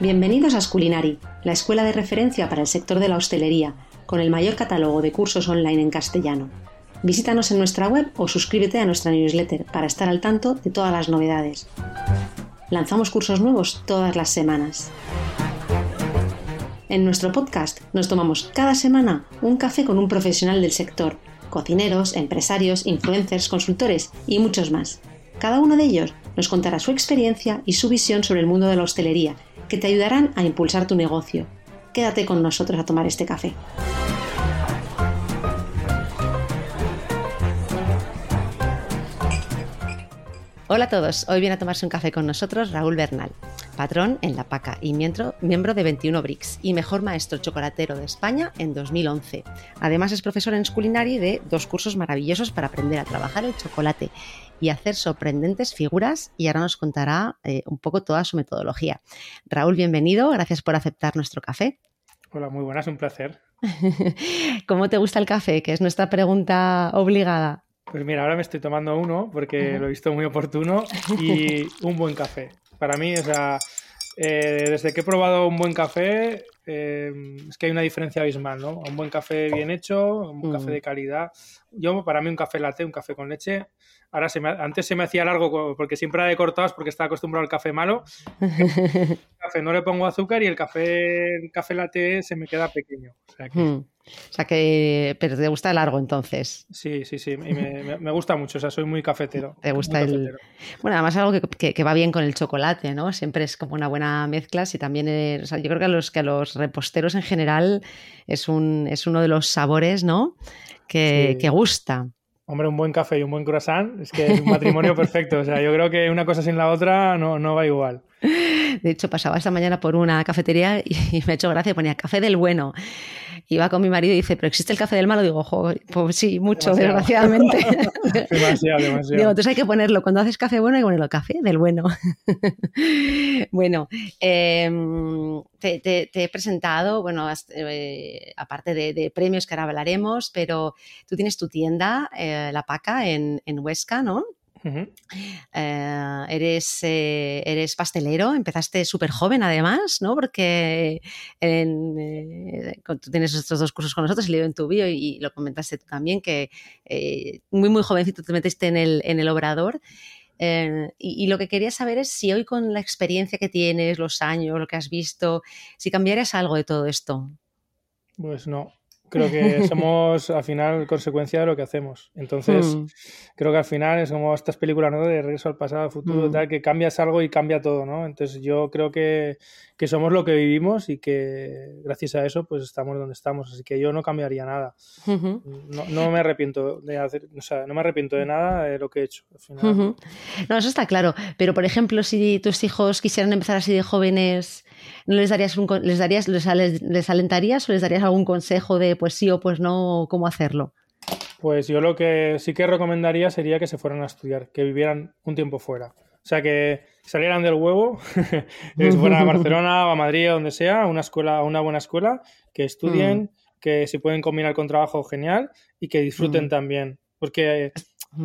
Bienvenidos a Sculinari, la escuela de referencia para el sector de la hostelería, con el mayor catálogo de cursos online en castellano. Visítanos en nuestra web o suscríbete a nuestra newsletter para estar al tanto de todas las novedades. Lanzamos cursos nuevos todas las semanas. En nuestro podcast nos tomamos cada semana un café con un profesional del sector, cocineros, empresarios, influencers, consultores y muchos más. Cada uno de ellos nos contará su experiencia y su visión sobre el mundo de la hostelería que te ayudarán a impulsar tu negocio. Quédate con nosotros a tomar este café. Hola a todos, hoy viene a tomarse un café con nosotros Raúl Bernal, patrón en La Paca y miembro, miembro de 21 Bricks y mejor maestro chocolatero de España en 2011. Además es profesor en Sculinary de dos cursos maravillosos para aprender a trabajar el chocolate y hacer sorprendentes figuras y ahora nos contará eh, un poco toda su metodología. Raúl, bienvenido, gracias por aceptar nuestro café. Hola, muy buenas, un placer. ¿Cómo te gusta el café? Que es nuestra pregunta obligada. Pues mira, ahora me estoy tomando uno porque lo he visto muy oportuno y un buen café. Para mí, o sea, eh, desde que he probado un buen café, eh, es que hay una diferencia abismal, ¿no? Un buen café bien hecho, un café mm. de calidad. Yo, para mí, un café latte, un café con leche, Ahora se me, antes se me hacía largo porque siempre era de cortados porque estaba acostumbrado al café malo. El café no le pongo azúcar y el café, el café latte se me queda pequeño. O sea que, hmm. O sea que pero te gusta largo entonces. Sí, sí, sí. me, me, gusta mucho. O sea, soy muy cafetero. Te gusta el. Bueno, además algo que, que, va bien con el chocolate, ¿no? Siempre es como una buena mezcla. Si también o sea, yo creo que a los que a los reposteros en general es un es uno de los sabores, ¿no? Que, que gusta. Hombre, un buen café y un buen croissant es que es un matrimonio perfecto. O sea, yo creo que una cosa sin la otra no, no va igual. De hecho, pasaba esta mañana por una cafetería y me ha hecho gracia, ponía café del bueno iba con mi marido y dice, ¿pero existe el café del malo? Digo, pues sí, mucho, desgraciadamente. demasiado, demasiado. Digo, entonces hay que ponerlo, cuando haces café bueno hay que ponerlo café del bueno. bueno, em, te, he presentado, bueno, eh, aparte de, premios que ahora hablaremos, pero tú tienes tu tienda, eh, La Paca, en, en Huesca, ¿no? Eh, eres, eh, eres pastelero, empezaste súper joven además, ¿no? Porque eh, tú tienes estos dos cursos con nosotros, leo en tu bio y, lo comentaste tú también, que muy, muy jovencito te metiste en el, en el obrador. Y, y, lo que quería saber es si hoy con la experiencia que tienes, los años, lo que has visto, si cambiarías algo de todo esto. Pues no, creo que somos al final consecuencia de lo que hacemos. Entonces, hmm. creo que al final es como estas películas ¿no? de regreso al pasado, futuro, hmm. tal, que cambias algo y cambia todo, ¿no? Entonces, yo creo que, que, somos lo que vivimos y que gracias a eso, pues estamos donde estamos. Así que yo no cambiaría nada. no, no, me arrepiento de hacer, o sea, no me arrepiento de nada de lo que he hecho. No, eso está claro. Pero, por ejemplo, si tus hijos quisieran empezar así de jóvenes ¿No les darías, un, les, darías les, alentarías o les darías algún consejo de pues sí o pues no, cómo hacerlo? Pues yo lo que sí que recomendaría sería que se fueran a estudiar, que vivieran un tiempo fuera. O sea, que salieran del huevo, que fueran a Barcelona o a Madrid o donde sea, a una escuela, una buena escuela, que estudien, mm. que se pueden combinar con trabajo genial y que disfruten mm. también. Porque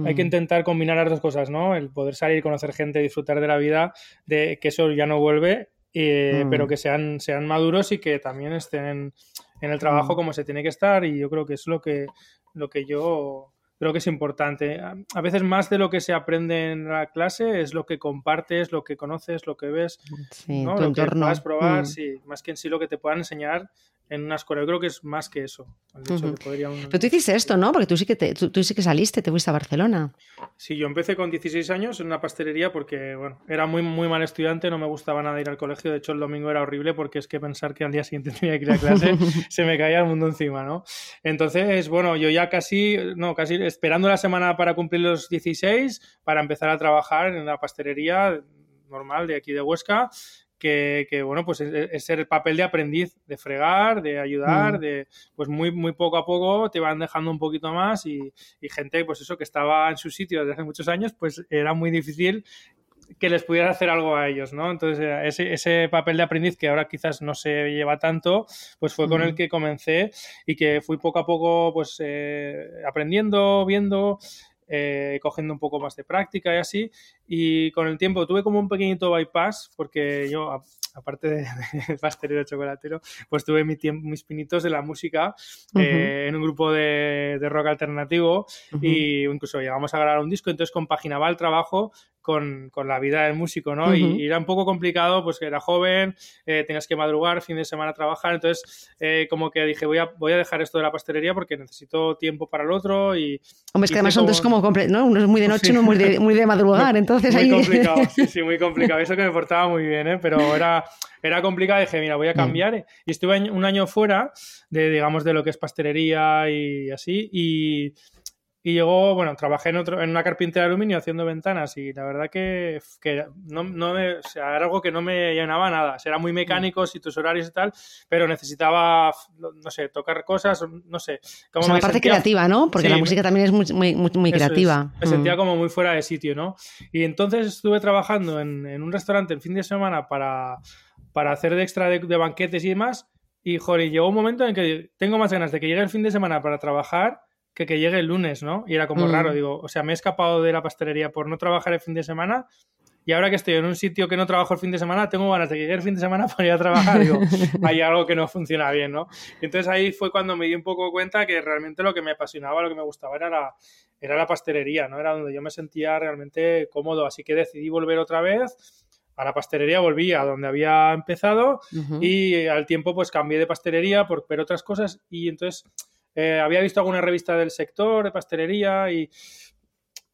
hay que mm. intentar combinar las dos cosas, ¿no? El poder salir, conocer gente, disfrutar de la vida, de que eso ya no vuelve eh, pero que sean, sean maduros y que también estén en, el trabajo mm. como se tiene que estar y yo creo que es lo que, lo que yo creo que es importante. A veces más de lo que se aprende en la clase es lo que compartes, lo que conoces, lo que ves, lo que puedas probar, mm. sí, más que en sí lo que te puedan enseñar en una escuela. Yo creo que es más que eso. Pero tú hiciste esto, ¿no? Porque tú sí, que tú, sí que saliste, te fuiste a Barcelona. Sí, yo empecé con 16 años en una pastelería porque, bueno, era muy, muy mal estudiante, no me gustaba nada ir al colegio. De hecho, el domingo era horrible porque es que pensar que al día siguiente tenía que ir a clase se me caía el mundo encima, ¿no? Entonces, bueno, yo ya casi, no, casi esperando la semana para cumplir los 16 para empezar a trabajar en una pastelería normal de aquí de Huesca que, bueno, pues es, el papel de aprendiz, de fregar, de ayudar, mm. de pues muy, muy poco a poco te van dejando un poquito más y, gente, pues eso, que estaba en su sitio desde hace muchos años, pues era muy difícil que les pudiera hacer algo a ellos, ¿no? Entonces, eh, ese, ese, papel de aprendiz que ahora quizás no se lleva tanto, pues fue con el que comencé y que fui poco a poco, pues, eh, aprendiendo, viendo, eh, cogiendo un poco más de práctica y así. Y con el tiempo tuve como un pequeñito bypass porque yo aparte de, de pastelero chocolatero, pues tuve mi mis pinitos de la música eh, en un grupo de, rock alternativo y incluso llegamos a grabar un disco, entonces compaginaba el trabajo con, la vida del músico, ¿no? y, era un poco complicado, pues que era joven, eh, tenías que madrugar, fin de semana trabajar, entonces eh, como que dije, voy a, voy a dejar esto de la pastelería porque necesito tiempo para el otro y... Hombre, es que además son dos como, ¿no? Uno es muy de noche, uno muy de, muy de madrugar, entonces muy ahí... complicado, sí, sí, muy complicado. Eso que me portaba muy bien, ¿eh? Pero era, era complicado. Dije, mira, voy a cambiar. Y estuve un año fuera de, digamos, de lo que es pastelería y así. Y, y llegó, bueno, trabajé en, otro, en una carpintera de aluminio haciendo ventanas y la verdad que, que no, no me, o sea, era algo que no me llenaba nada. Era muy mecánico y tus horarios y tal, pero necesitaba, no sé, tocar cosas, no sé. Como o parte creativa, ¿no? Porque la música también es muy, muy, muy creativa. me sentía mm. como muy fuera de sitio, ¿no? Y entonces estuve trabajando en, en un restaurante el fin de semana para, para hacer de extra de, de banquetes y demás. Y, joder, llegó un momento en que tengo más ganas de que llegue el fin de semana para trabajar que que llegue el lunes, ¿no? Y era como raro, mm. digo, o sea, me he escapado de la pastelería por no trabajar el fin de semana y ahora que estoy en un sitio que no trabajo el fin de semana, tengo ganas de que llegue el fin de semana para ir a trabajar. Digo, hay algo que no funciona bien, ¿no? Entonces ahí fue cuando me di un poco cuenta que realmente lo que me apasionaba, lo que me gustaba era la, era la pastelería, ¿no? Era donde yo me sentía realmente cómodo. Así que decidí volver otra vez a la pastelería volví a donde había empezado y al tiempo pues cambié de pastelería por ver otras cosas y entonces eh, había visto alguna revista del sector de pastelería y,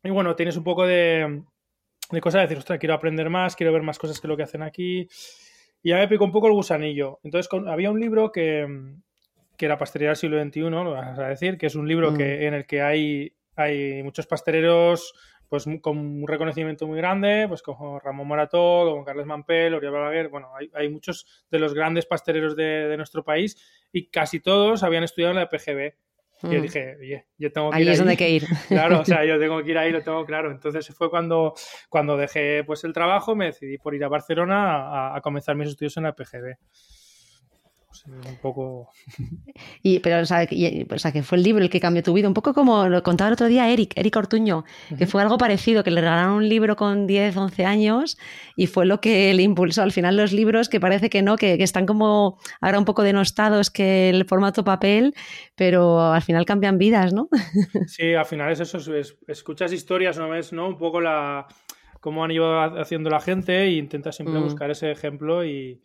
y bueno, tienes un poco de, de cosas de decir, ostras, quiero aprender más, quiero ver más cosas que lo que hacen aquí. Y ya me picó un poco el gusanillo. Entonces había un libro que, que era Pastelería del siglo XXI, lo vas a decir, que es un libro que, mm. en el que hay, hay muchos pasteleros pues con un reconocimiento muy grande, pues como Ramón Morató, como Carles Mampel, Oriol Balaguer, bueno, hay, hay, muchos de los grandes pasteleros de, de, nuestro país y casi todos habían estudiado en la PGB. Y yo mm. dije, oye, yo tengo que ahí ir. es donde hay que ir. Claro, o sea, yo tengo que ir ahí, lo tengo claro. Entonces fue cuando, cuando dejé pues el trabajo, me decidí por ir a Barcelona a, a comenzar mis estudios en la PGB un poco... Y, pero, o sea, que fue el libro el que cambió tu vida, un poco como lo contaba el otro día Eric, Eric Ortuño, que fue algo parecido, que le regalaron un libro con 10, 11 años y fue lo que le impulsó al final los libros, que parece que no, que, están como ahora un poco denostados que el formato papel, pero al final cambian vidas, ¿no? Sí, al final es eso, escuchas historias, ¿no ves? ¿no? Un poco la cómo han ido haciendo la gente e intentas siempre mm. buscar ese ejemplo y,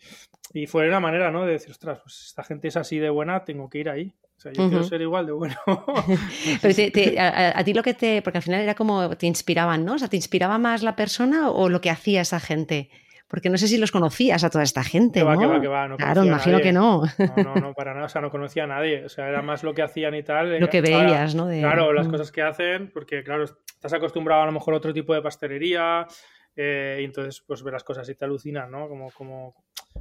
y fue una manera, ¿no? De decir, ostras, pues esta gente es así de buena, tengo que ir ahí. O sea, yo quiero ser igual de bueno. Pero a, ti lo que te. Porque al final era como te inspiraban, ¿no? O sea, ¿te inspiraba más la persona o lo que hacía esa gente? Porque no sé si los conocías a toda esta gente. ¿no? va, que va, no claro, imagino que no. no. No, no, para nada. O sea, no conocía a nadie. O sea, era más lo que hacían y tal. Lo que veías, ¿no? Claro, las cosas que hacen, porque, claro, estás acostumbrado a lo mejor a otro tipo de pastelería. Eh, y entonces, pues ver las cosas y te alucinan, ¿no? Como, como,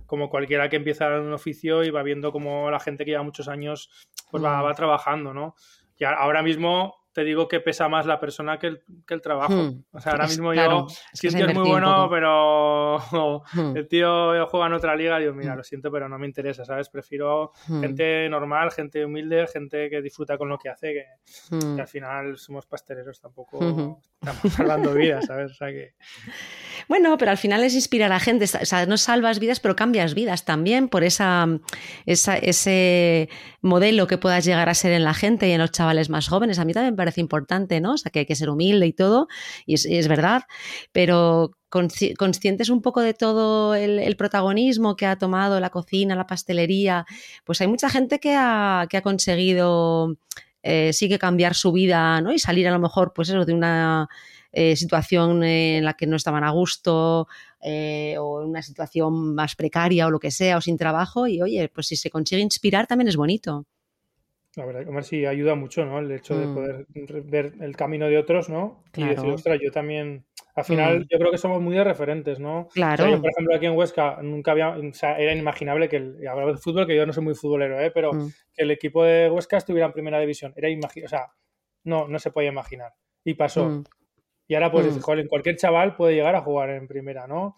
como cualquiera que empieza en un oficio y va viendo como la gente que lleva muchos años pues va, mm. va trabajando, ¿no? Y ahora mismo te digo que pesa más la persona que el, que el trabajo. Hmm. O sea, ahora mismo yo, si es, muy bueno, pero hmm. el tío juega en otra liga, digo, mira, hmm. lo siento, pero no me interesa, ¿sabes? Prefiero gente normal, gente humilde, gente que disfruta con lo que hace, que, al final somos pasteleros, tampoco estamos salvando vidas, ¿sabes? O sea que... Bueno, pero al final es inspirar a gente, o sea, no salvas vidas, pero cambias vidas también por esa, esa, ese modelo que puedas llegar a ser en la gente y en los chavales más jóvenes. A mí también me parece importante, ¿no? O sea, que hay que ser humilde y todo, y es, verdad, pero conscientes un poco de todo el, protagonismo que ha tomado la cocina, la pastelería, pues hay mucha gente que ha, que ha conseguido eh, sí que cambiar su vida, ¿no? Y salir a lo mejor, pues eso, de una eh, situación en la que no estaban a gusto eh, o en una situación más precaria o lo que sea, o sin trabajo, y oye, pues si se consigue inspirar también es bonito. La verdad, ver sí ayuda mucho, ¿no? El hecho de mm. poder ver el camino de otros, ¿no? Y decir, ostras, yo también. Al final, mm. yo creo que somos muy de referentes, ¿no? Claro. yo, por ejemplo, aquí en Huesca nunca había. O sea, era inimaginable que. El, hablaba de fútbol, que yo no soy muy futbolero, ¿eh? Pero mm. que el equipo de Huesca estuviera en primera división. Era O sea, no, no se podía imaginar. Y pasó. Y ahora, pues, joder, cualquier chaval puede llegar a jugar en primera, ¿no?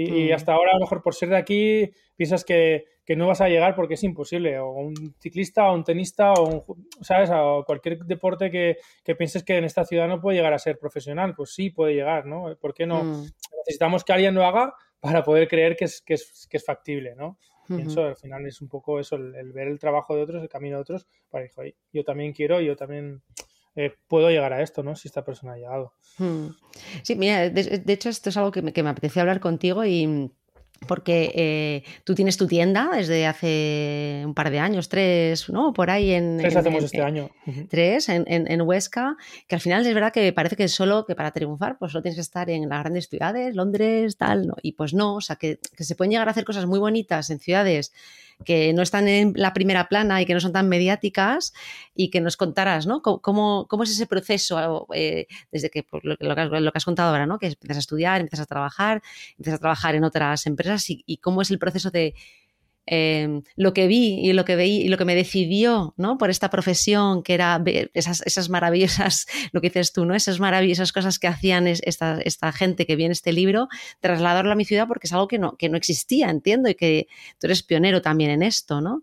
Y, y, hasta ahora, a lo mejor por ser de aquí, piensas que, que no vas a llegar porque es imposible, o un ciclista, o un tenista, o un, ¿sabes? O cualquier deporte que, que pienses que en esta ciudad no puede llegar a ser profesional, pues sí puede llegar, ¿no? ¿Por qué no? Mm. Necesitamos que alguien lo haga para poder creer que es, que es, que es factible, ¿no? Pienso, al final es un poco eso, el, ver el trabajo de otros, el camino de otros, para decir, yo también quiero, yo también eh, puedo llegar a esto, ¿no? Si esta persona ha llegado. Hmm. Sí, mira, de, hecho esto es algo que me, que me apetecía hablar contigo y porque eh, tú tienes tu tienda desde hace un par de años, tres, ¿no? Por ahí en... Tres hacemos este año. Tres, en, en, Huesca, que al final es verdad que parece que solo que para triunfar, pues solo tienes que estar en las grandes ciudades, Londres, tal, ¿no? Y pues no, o sea, que, que se pueden llegar a hacer cosas muy bonitas en ciudades que no están en la primera plana y que no son tan mediáticas y que nos contaras, ¿no? ¿Cómo, cómo es ese proceso eh, desde que lo, que has, contado ahora, ¿no? Que empiezas a estudiar, empiezas a trabajar, empiezas a trabajar en otras empresas y cómo es el proceso de Em, lo que vi y lo que veí y lo que me decidió ¿no? por esta profesión, que era ver esas, maravillosas, lo que dices tú, ¿no? esas maravillosas cosas que hacían esta, gente que viene este libro, trasladarlo a mi ciudad porque es algo que no, que no existía, entiendo, y que tú eres pionero también en esto, ¿no?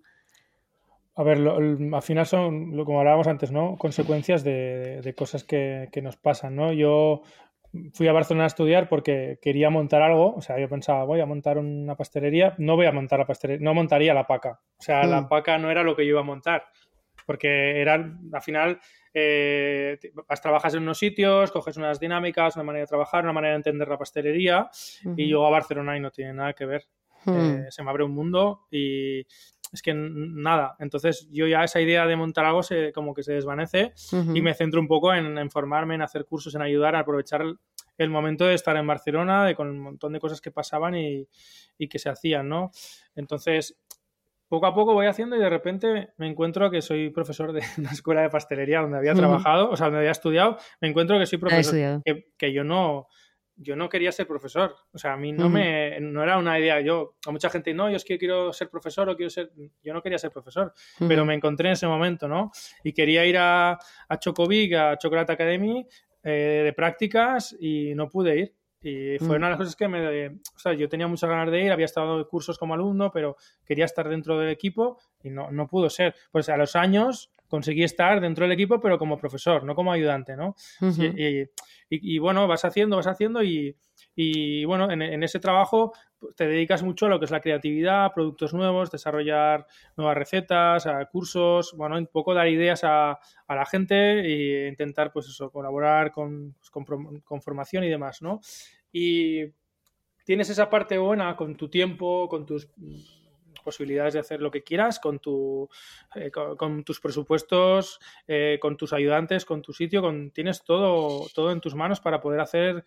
A ver, al final son, como hablábamos antes, ¿no? Consecuencias de, de cosas que, que, nos pasan, ¿no? Yo fui a Barcelona a estudiar porque quería montar algo, o sea, yo pensaba, voy a montar una pastelería, no voy a montar la pastelería, no montaría la paca, o sea, la mm. paca no era lo que yo iba a montar, porque era, al final, eh, trabajas en unos sitios, coges unas dinámicas, una manera de trabajar, una manera de entender la pastelería, y yo a Barcelona y no tiene nada que ver. Hmm. Eh, se me abre un mundo y es que nada. Entonces yo ya esa idea de montar algo se, como que se desvanece y me centro un poco en, formarme, en hacer cursos, en ayudar, a aprovechar el, momento de estar en Barcelona, de con un montón de cosas que pasaban y, que se hacían, ¿no? Entonces, poco a poco voy haciendo y de repente me encuentro que soy profesor de una escuela de pastelería donde había trabajado, o sea, donde había estudiado, me encuentro que soy profesor, que, que, yo no, yo no quería ser profesor. O sea, a mí no me no era una idea. Yo, a mucha gente, no, yo es que quiero ser profesor o quiero ser. Yo no quería ser profesor, pero me encontré en ese momento, ¿no? Y quería ir a, a Chocovic, a Chocolate Academy, eh, de prácticas y no pude ir. Y fue una de las cosas que me... O sea, yo tenía muchas ganas de ir, había estado en cursos como alumno, pero quería estar dentro del equipo y no, no pudo ser. Pues a los años conseguí estar dentro del equipo, pero como profesor, no como ayudante, ¿no? y, bueno, vas haciendo, vas haciendo y, bueno, en, ese trabajo pues, te dedicas mucho a lo que es la creatividad, productos nuevos, desarrollar nuevas recetas, a cursos, bueno, un poco dar ideas a, la gente e intentar, pues eso, colaborar con, pues, con formación y demás, ¿no? Y tienes esa parte buena con tu tiempo, con tus posibilidades de hacer lo que quieras con, tu, eh, con, tus presupuestos, eh, con tus ayudantes, con tu sitio, con, tienes todo, todo en tus manos para poder hacer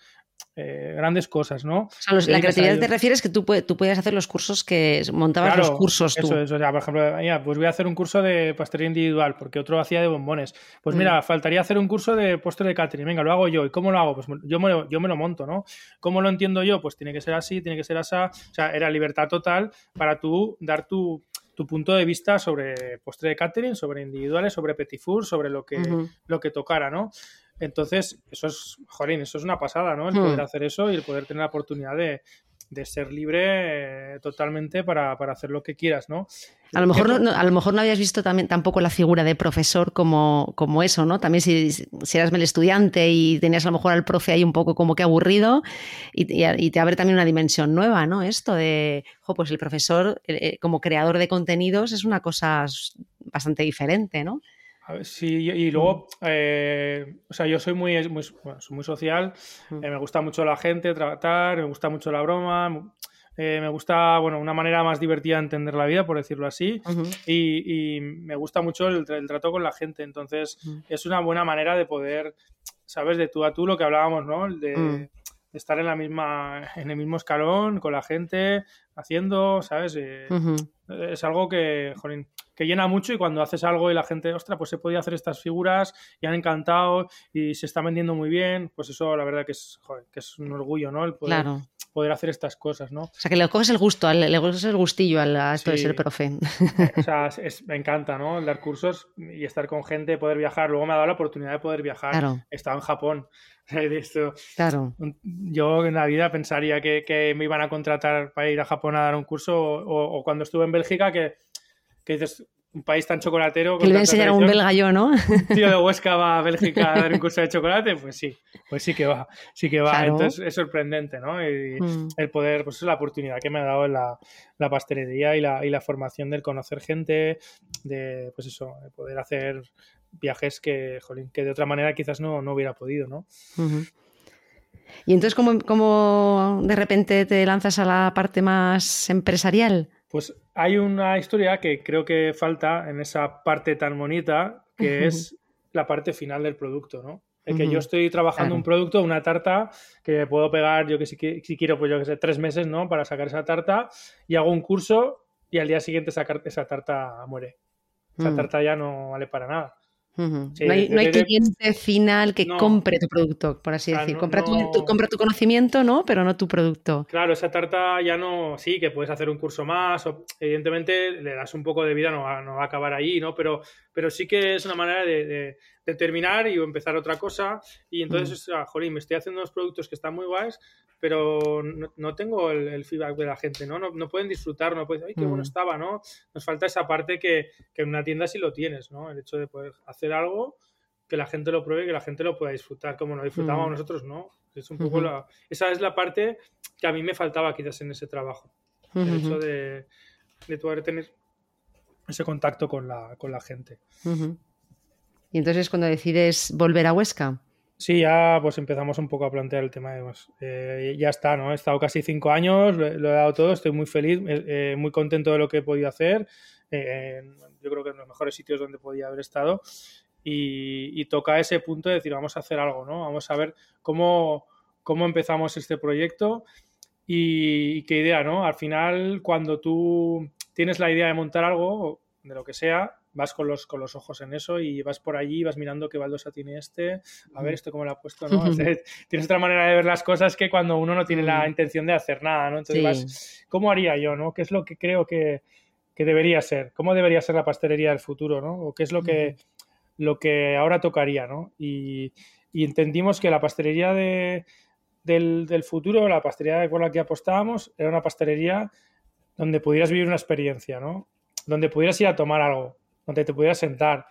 eh, grandes cosas, ¿no? la creatividad te refieres que tú, tú puedes hacer los cursos que montabas los cursos tú. Eso, eso, ya, por ejemplo, pues voy a hacer un curso de pastelería individual porque otro hacía de bombones. Pues mira, mm. faltaría hacer un curso de postre de catering. Venga, lo hago yo. ¿Y cómo lo hago? Pues yo me, yo me lo monto, ¿no? ¿Cómo lo entiendo yo? Pues tiene que ser así, tiene que ser así. O sea, era libertad total para tú dar tu, punto de vista sobre postre de catering, sobre individuales, sobre petit four, sobre lo que, lo que tocara, ¿no? Entonces, eso es, jolín, eso es una pasada, ¿no? El hmm. poder hacer eso y el poder tener la oportunidad de, ser libre eh, totalmente para, hacer lo que quieras, ¿no? A lo, mejor no, a lo mejor no habías visto también tampoco la figura de profesor como, como eso, ¿no? También si, si eras el estudiante y tenías a lo mejor al profe ahí un poco como que aburrido y, te abre también una dimensión nueva, ¿no? Esto de, jo, pues el profesor eh, eh, como creador de contenidos es una cosa bastante diferente, ¿no? Sí, y luego, eh, o sea, yo soy muy, muy, muy social, eh, me gusta mucho la gente, tratar, me gusta mucho la broma, eh, me gusta, bueno, una manera más divertida de entender la vida, por decirlo así, y, me gusta mucho el, trato con la gente, entonces es una buena manera de poder, sabes, de tú a tú lo que hablábamos, ¿no? De, de estar en la misma, en el mismo escalón con la gente, haciendo, ¿sabes? Es algo que, jolín, que llena mucho y cuando haces algo y la gente, ostras, pues se podía hacer estas figuras y han encantado y se está vendiendo muy bien, pues eso la verdad que es, que es un orgullo, ¿no? El poder, poder hacer estas cosas, ¿no? O sea, que le coges el gusto, le coges el gustillo a esto de ser profe. O sea, me encanta, ¿no? El dar cursos y estar con gente, poder viajar. Luego me ha dado la oportunidad de poder viajar. Claro. He estado en Japón. Esto, claro. Yo en la vida pensaría que, me iban a contratar para ir a Japón a dar un curso o, cuando estuve en Bélgica que, que dices, un país tan chocolatero. Que le voy a enseñar a un belga yo, ¿no? Un tío de Huesca va a Bélgica a dar un curso de chocolate, pues sí, pues sí que va, sí que va. Entonces es sorprendente, ¿no? Y mm. el poder, pues es la oportunidad que me ha dado en la, la pastelería y la, y la formación del conocer gente, de, pues eso, de poder hacer viajes que, jolín, que de otra manera quizás no, no hubiera podido, ¿no? Y entonces, ¿cómo, ¿cómo de repente te lanzas a la parte más empresarial? Pues hay una historia que creo que falta en esa parte tan bonita, que es la parte final del producto, ¿no? El que yo estoy trabajando un producto, una tarta, que puedo pegar, yo que si, si quiero, pues yo que sé, tres meses, ¿no? Para sacar esa tarta y hago un curso y al día siguiente sacar esa tarta muere. Esa mm. tarta ya no vale para nada no hay, cliente final que compre tu producto, por así decir. compra, tu, compra, tu, conocimiento, ¿no? Pero no tu producto. Claro, esa tarta ya no. Sí, que puedes hacer un curso más. O, evidentemente le das un poco de vida, no va, a acabar ahí, ¿no? Pero, pero sí que es una manera de, terminar y empezar otra cosa. Y entonces, mm. jolín, me estoy haciendo unos productos que están muy guays, pero no, tengo el, feedback de la gente, ¿no? ¿no? pueden disfrutar, no pueden decir, ay, qué bueno mm. estaba, ¿no? Nos falta esa parte que, en una tienda sí lo tienes, ¿no? El hecho de poder hacer algo que la gente lo pruebe, que la gente lo pueda disfrutar, como lo disfrutamos mm. nosotros, ¿no? Es un poco la, esa es la parte que a mí me faltaba quizás en ese trabajo. El hecho de, de poder tener ese contacto con la, con la gente. Y entonces cuando decides volver a Huesca. Sí, ya pues empezamos un poco a plantear el tema de, pues, eh, ya está, ¿no? He estado casi cinco años, lo, he dado todo, estoy muy feliz, eh, muy contento de lo que he podido hacer. Eh, yo creo que en los mejores sitios donde podía haber estado. Y, toca ese punto de decir, vamos a hacer algo, ¿no? Vamos a ver cómo, cómo empezamos este proyecto y, y qué idea, ¿no? Al final, cuando tú tienes la idea de montar algo, de lo que sea, vas con los, con los ojos en eso y vas por allí, vas mirando qué baldosa tiene este, a ver esto cómo lo ha puesto, ¿no? tienes otra manera de ver las cosas que cuando uno no tiene la intención de hacer nada, ¿no? Entonces vas, ¿cómo haría yo, no? ¿Qué es lo que creo que, debería ser? ¿Cómo debería ser la pastelería del futuro, no? ¿O qué es lo que, lo que ahora tocaría, no? Y, entendimos que la pastelería de, del, del, futuro, la pastelería por la que apostábamos, era una pastelería donde pudieras vivir una experiencia, ¿no? Donde pudieras ir a tomar algo, donde te pudieras sentar,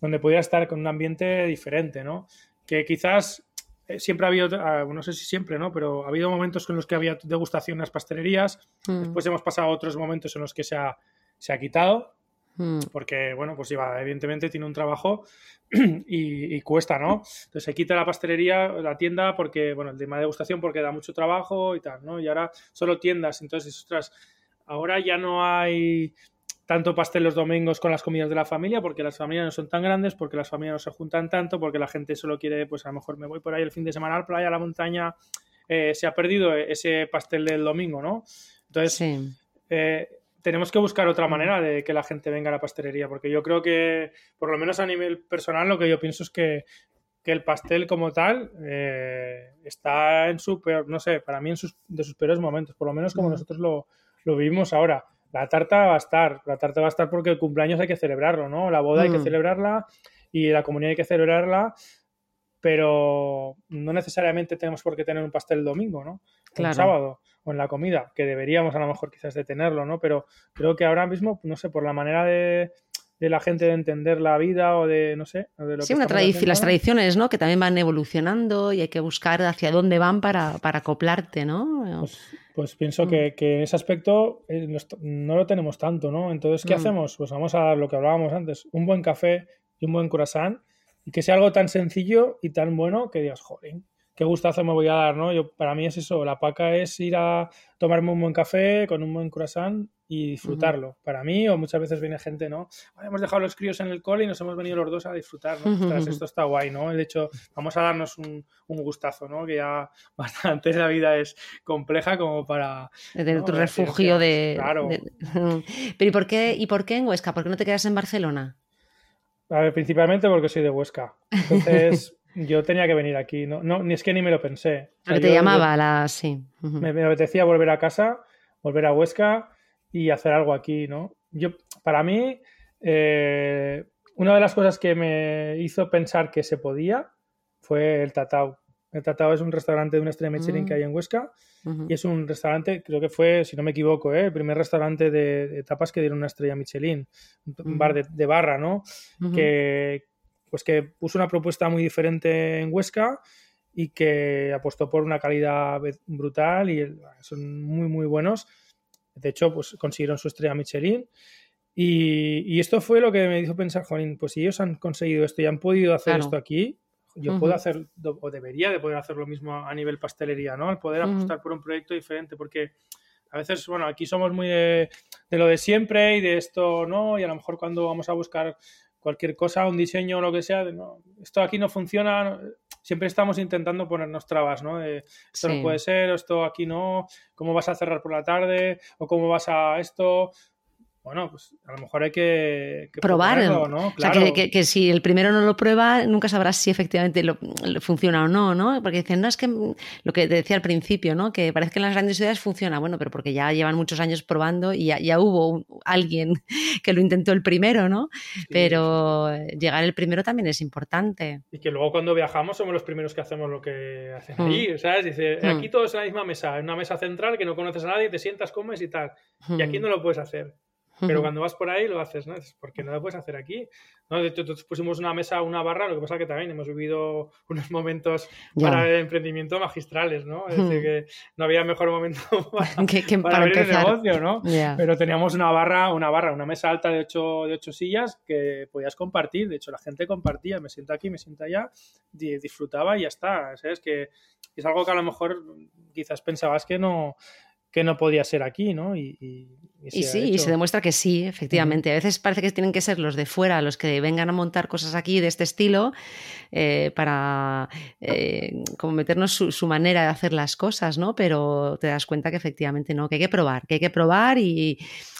donde pudieras estar con un ambiente diferente, ¿no? Que quizás eh, siempre ha habido, ah, no sé si siempre, ¿no? Pero ha habido momentos en los que había degustación en las pastelerías, mm. después hemos pasado otros momentos en los que se ha, se ha quitado, mm. porque, bueno, pues lleva, evidentemente tiene un trabajo y, cuesta, ¿no? Entonces se quita la pastelería, la tienda, porque, bueno, el tema de degustación porque da mucho trabajo y tal, ¿no? Y ahora solo tiendas, entonces, ostras, ahora ya no hay tanto pastel los domingos con las comidas de la familia, porque las familias no son tan grandes, porque las familias no se juntan tanto, porque la gente solo quiere, pues a lo mejor me voy por ahí el fin de semana a la playa, a la montaña, eh, se ha perdido ese pastel del domingo, ¿no? Entonces, eh, tenemos que buscar otra manera de que la gente venga a la pastelería, porque yo creo que, por lo menos a nivel personal, lo que yo pienso es que, el pastel como tal eh, está en su peor, no sé, para mí en sus, de sus peores momentos, por lo menos como nosotros lo, lo vivimos ahora la tarta va a estar, la tarta va a estar porque el cumpleaños hay que celebrarlo, ¿no? La boda hay que mm. celebrarla y la comunidad hay que celebrarla, pero no necesariamente tenemos por qué tener un pastel el domingo, ¿no? Claro. sábado o en la comida, que deberíamos a lo mejor quizás de tenerlo, ¿no? Pero creo que ahora mismo, no sé, por la manera de, la gente de entender la vida o de, no sé, de lo sí, una las tradiciones, ¿no? Que también van evolucionando y hay que buscar hacia dónde van para, para acoplarte, ¿no? Pues, pues pienso mm. que, en ese aspecto eh, no lo tenemos tanto, ¿no? Entonces, ¿qué mm. hacemos? Pues vamos a lo que hablábamos antes, un buen café y un buen croissant y que sea algo tan sencillo y tan bueno que digas, joder, qué gustazo me voy a dar, ¿no? Yo, para mí es eso, la paca es ir a tomarme un buen café con un buen croissant y disfrutarlo. Para mí, o muchas veces viene gente, ¿no? hemos dejado los críos en el cole y nos hemos venido los dos a disfrutar, ¿no? esto está guay, ¿no? El hecho, vamos a darnos un, gustazo, ¿no? Que ya bastante la vida es compleja como para... tu refugio de... Claro. Pero ¿y por, qué, ¿y por qué en Huesca? ¿Por qué no te quedas en Barcelona? A ver, principalmente porque soy de Huesca. Entonces... yo tenía que venir aquí, no, no ni es que ni me lo pensé. Pero te llamaba la, sí. me, me, apetecía volver a casa, volver a Huesca y hacer algo aquí, ¿no? Yo, para mí, eh, una de las cosas que me hizo pensar que se podía fue el Tatao. El Tatao es un restaurante de una estrella Michelin que hay en Huesca y es un restaurante, creo que fue, si no me equivoco, ¿eh? el primer restaurante de, tapas que dieron una estrella Michelin, un bar de, barra, ¿no? Que pues que puso una propuesta muy diferente en Huesca y que apostó por una calidad brutal y son muy muy buenos. De hecho, pues consiguieron su estrella Michelin y, esto fue lo que me hizo pensar, Juanín, pues si ellos han conseguido esto y han podido hacer esto aquí, yo puedo hacer, o debería de poder hacer lo mismo a nivel pastelería, ¿no? El poder apostar por un proyecto diferente, porque a veces, bueno, aquí somos muy de, lo de siempre y de esto, ¿no? Y a lo mejor cuando vamos a buscar cualquier cosa, un diseño o lo que sea, no, esto aquí no funciona, siempre estamos intentando ponernos trabas, ¿no? esto no puede ser, esto aquí no, ¿cómo vas a cerrar por la tarde? ¿O cómo vas a esto? Bueno, pues a lo mejor hay que, probar. ¿no? O sea, que, si el primero no lo prueba, nunca sabrás si efectivamente lo, funciona o no, ¿no? Porque dicen, no, es que lo que te decía al principio, ¿no? Que parece que en las grandes ciudades funciona, bueno, pero porque ya llevan muchos años probando y ya, hubo alguien que lo intentó el primero, ¿no? Pero llegar el primero también es importante. Y que luego cuando viajamos somos los primeros que hacemos lo que hacen mm. allí, ¿sabes? Dice, mm. aquí todo es en la misma mesa, en una mesa central que no conoces a nadie, te sientas, comes y tal. Y aquí mm. no lo puedes hacer. Pero cuando vas por ahí lo haces, ¿no? Porque no lo puedes hacer aquí. ¿no? De hecho, pusimos una mesa, una barra, lo que pasa es que también hemos vivido unos momentos para el emprendimiento magistrales, ¿no? Es decir, que no había mejor momento para, abrir el negocio, ¿no? Pero teníamos una barra, una barra, una mesa alta de ocho, de ocho sillas que podías compartir. De hecho, la gente compartía, me siento aquí, me siento allá, disfrutaba y ya está. ¿Sabes? Que es algo que a lo mejor quizás pensabas que no que no podía ser aquí, ¿no? Y, sí, y se demuestra que sí, efectivamente. A veces parece que tienen que ser los de fuera los que vengan a montar cosas aquí de este estilo eh, para eh, como meternos su, manera de hacer las cosas, ¿no? Pero te das cuenta que efectivamente no, que hay que probar, que hay que probar y,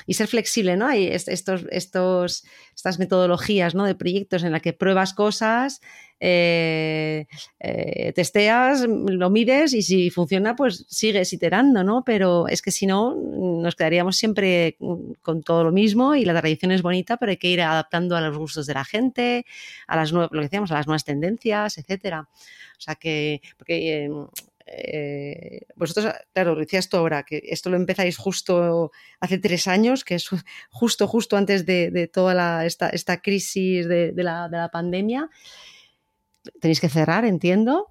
ser flexible, ¿no? Hay estos, estos, estas metodologías, ¿no? De proyectos en las que pruebas cosas eh, eh, testeas, lo mides y si funciona, pues sigues iterando, ¿no? Pero es que si no, nos quedaríamos siempre con todo lo mismo y la tradición es bonita, pero hay que ir adaptando a los gustos de la gente, a las nuevas, lo decíamos, a las nuevas tendencias, etcétera. O sea que, porque em, eh, vosotros, claro, lo decías tú ahora, que esto lo empezáis justo hace tres años, que es justo, justo antes de, toda esta, esta, crisis de la pandemia tenéis que cerrar, entiendo.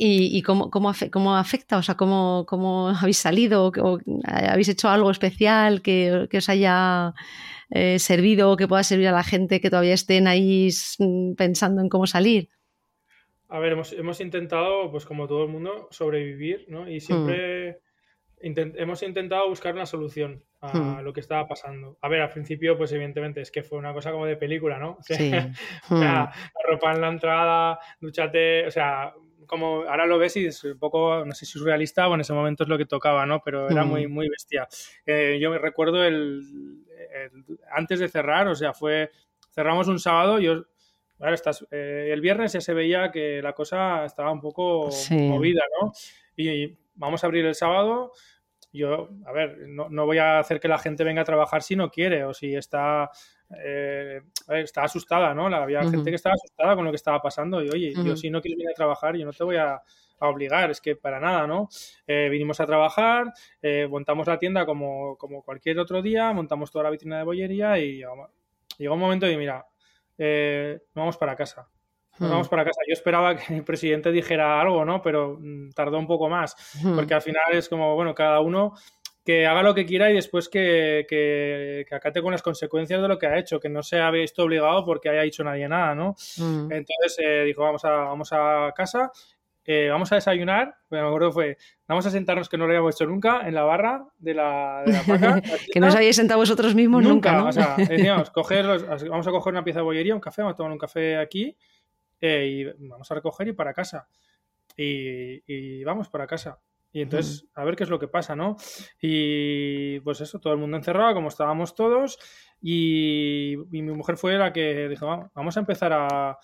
¿Y, cómo, cómo, afecta? O sea, ¿cómo, cómo habéis salido? O, ¿Habéis hecho algo especial que, os haya eh, servido o que pueda servir a la gente que todavía estén ahí pensando en cómo salir? A ver, hemos, intentado, pues como todo el mundo, sobrevivir, ¿no? Y siempre mm. hemos intentado buscar una solución a hmm. lo que estaba pasando. A ver, al principio, pues evidentemente es que fue una cosa como de película, ¿no? O sea, hmm. la ropa en la entrada, duchate, o sea, como ahora lo ves y es un poco, no sé si es realista o en ese momento es lo que tocaba, ¿no? Pero era muy, hmm. muy bestia. Eh, yo me recuerdo el, antes de cerrar, o sea, fue, cerramos un sábado, yo, bueno, estás, eh, el viernes ya se veía que la cosa estaba un poco movida, ¿no? Y vamos a abrir el sábado, yo, a ver, no, no, voy a hacer que la gente venga a trabajar si no quiere o si está, eh, está asustada, ¿no? Había gente que estaba asustada con lo que estaba pasando y, oye, yo si no quieres venir a trabajar, yo no te voy a, obligar, es que para nada, ¿no? Eh, vinimos a trabajar, eh, montamos la tienda como, como, cualquier otro día, montamos toda la vitrina de bollería y llegó un momento y mira, vamos para casa. Nos vamos hmm. para casa. Yo esperaba que el presidente dijera algo, ¿no? Pero mm, tardó un poco más, hmm. porque al final es como, bueno, cada uno que haga lo que quiera y después que, que, acate con las consecuencias de lo que ha hecho, que no se ha visto obligado porque haya dicho nadie nada, ¿no? Hmm. Entonces eh, dijo, vamos a, vamos a casa, eh, vamos a desayunar, me acuerdo fue, vamos a sentarnos que no lo habíamos hecho nunca en la barra de la, de la que no os habéis sentado vosotros mismos nunca, nunca ¿no? O sea, decíamos, coger vamos a coger una pieza de bollería, un café, vamos a tomar un café aquí eh, y vamos a recoger y para casa. Y, vamos para casa. Y entonces, a ver qué es lo que pasa, ¿no? Y pues eso, todo el mundo encerrado, como estábamos todos. Y, mi mujer fue la que dijo, vamos a empezar a,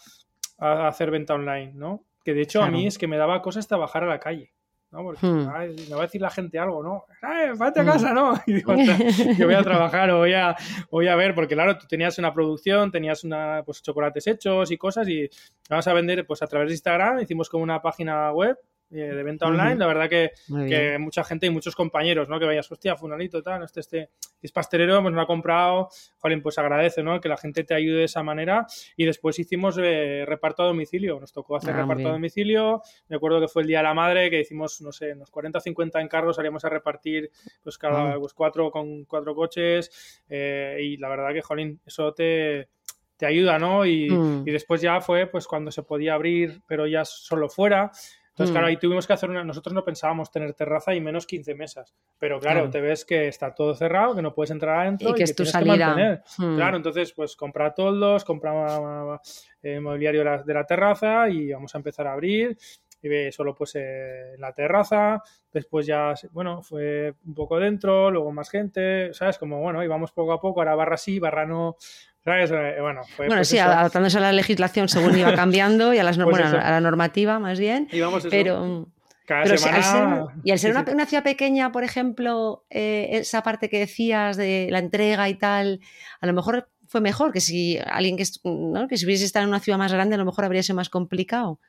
a hacer venta online, ¿no? Que de hecho a mí es que me daba cosas hasta bajar a la calle. ¿No? Porque hmm. me va a decir la gente algo, ¿no? ¡Ay, vete a hmm. casa, no! Y digo, yo voy a trabajar o voy a, voy a ver, porque claro, tú tenías una producción, tenías una, pues, chocolates hechos y cosas y vamos a vender pues a través de Instagram, hicimos como una página web de venta online. La verdad que, que, mucha gente y muchos compañeros, ¿no? Que vayas, hostia, funalito, tal, este, este es pastelero, pues lo ha comprado, jolín, pues agradece, ¿no? Que la gente te ayude de esa manera. Y después hicimos eh, reparto a domicilio, nos tocó hacer ah, reparto a domicilio. Me acuerdo que fue el Día de la Madre, que hicimos, no sé, unos 40 o 50 encargos, salíamos a repartir, pues cada, ah. pues, cuatro con cuatro coches. Eh, y la verdad que, jolín, eso te te ayuda, ¿no? Y, mm. y, después ya fue pues cuando se podía abrir, pero ya solo fuera. Entonces, claro, mm. ahí tuvimos que hacer una. Nosotros no pensábamos tener terraza y menos 15 mesas. Pero claro, te ves que está todo cerrado, que no puedes entrar adentro. Y que es tu salida. Mm. Claro, entonces, pues compra toldos, compra eh, mobiliario de la, terraza y vamos a empezar a abrir. Y ve solo pues eh, en la terraza. Después ya, bueno, fue un poco dentro, luego más gente, ¿sabes? Como, bueno, íbamos poco a poco, ahora barra sí, barra no, eh, bueno, bueno sí, adaptándose a la legislación según iba cambiando y a, las, pues a la normativa más bien. pero, Cada semana... y al ser una, ciudad pequeña, por ejemplo, eh, esa parte que decías de la entrega y tal, a lo mejor fue mejor que si alguien que, ¿no? que si hubiese estado en una ciudad más grande, a lo mejor habría sido más complicado.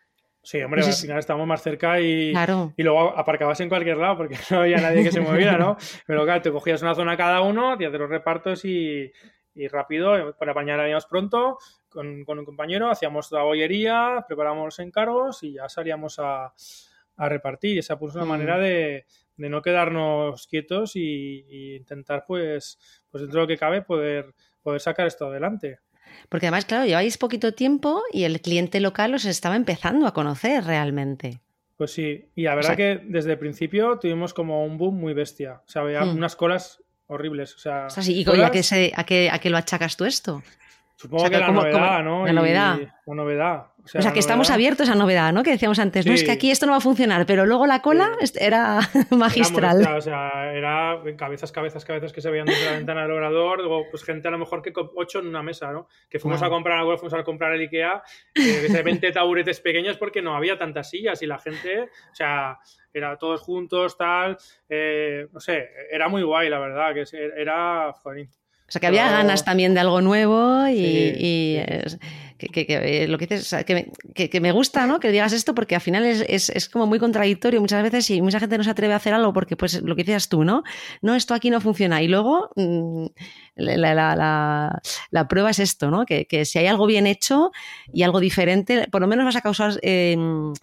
Sí, hombre, al final estamos más cerca y, y luego aparcabas en cualquier lado porque no había nadie que se moviera, ¿no? Pero claro, te cogías una zona cada uno, te hacías los repartos y, y rápido, eh, para bañar pronto, con, un compañero, hacíamos la bollería, preparábamos los encargos y ya salíamos a, a repartir. Esa pues una manera mm. de, de, no quedarnos quietos y, intentar, pues, pues dentro de lo que cabe, poder, poder sacar esto adelante. Porque además, claro, lleváis poquito tiempo y el cliente local os estaba empezando a conocer realmente. Pues sí, y la verdad que desde el principio tuvimos como un boom muy bestia. O sea, había mm. unas colas horribles. O sea, ¿Y a, qué se, a, qué, a qué lo achacas tú esto? Supongo que la novedad, ¿no? La novedad. la novedad. O sea, que estamos abiertos a novedad, ¿no? Que decíamos antes, no es que aquí esto no va a funcionar, pero luego la cola era magistral. o sea, era cabezas, cabezas, cabezas que se veían desde la ventana del orador, luego pues gente a lo mejor que ocho en una mesa, ¿no? Que fuimos a comprar algo, fuimos a comprar el Ikea, eh, de 20 taburetes pequeños porque no había tantas sillas y la gente, o sea, era todos juntos, tal, eh, no sé, era muy guay, la verdad, que era, joder, o sea, que había ganas también de algo nuevo y, que, eh, lo que dices, que, me gusta, ¿no? Que digas esto porque al final es, como muy contradictorio muchas veces y mucha gente no se atreve a hacer algo porque, pues, lo que decías tú, ¿no? No, esto aquí no funciona. Y luego mm, la, prueba es esto, ¿no? Que, si hay algo bien hecho y algo diferente, por lo menos vas a causar em,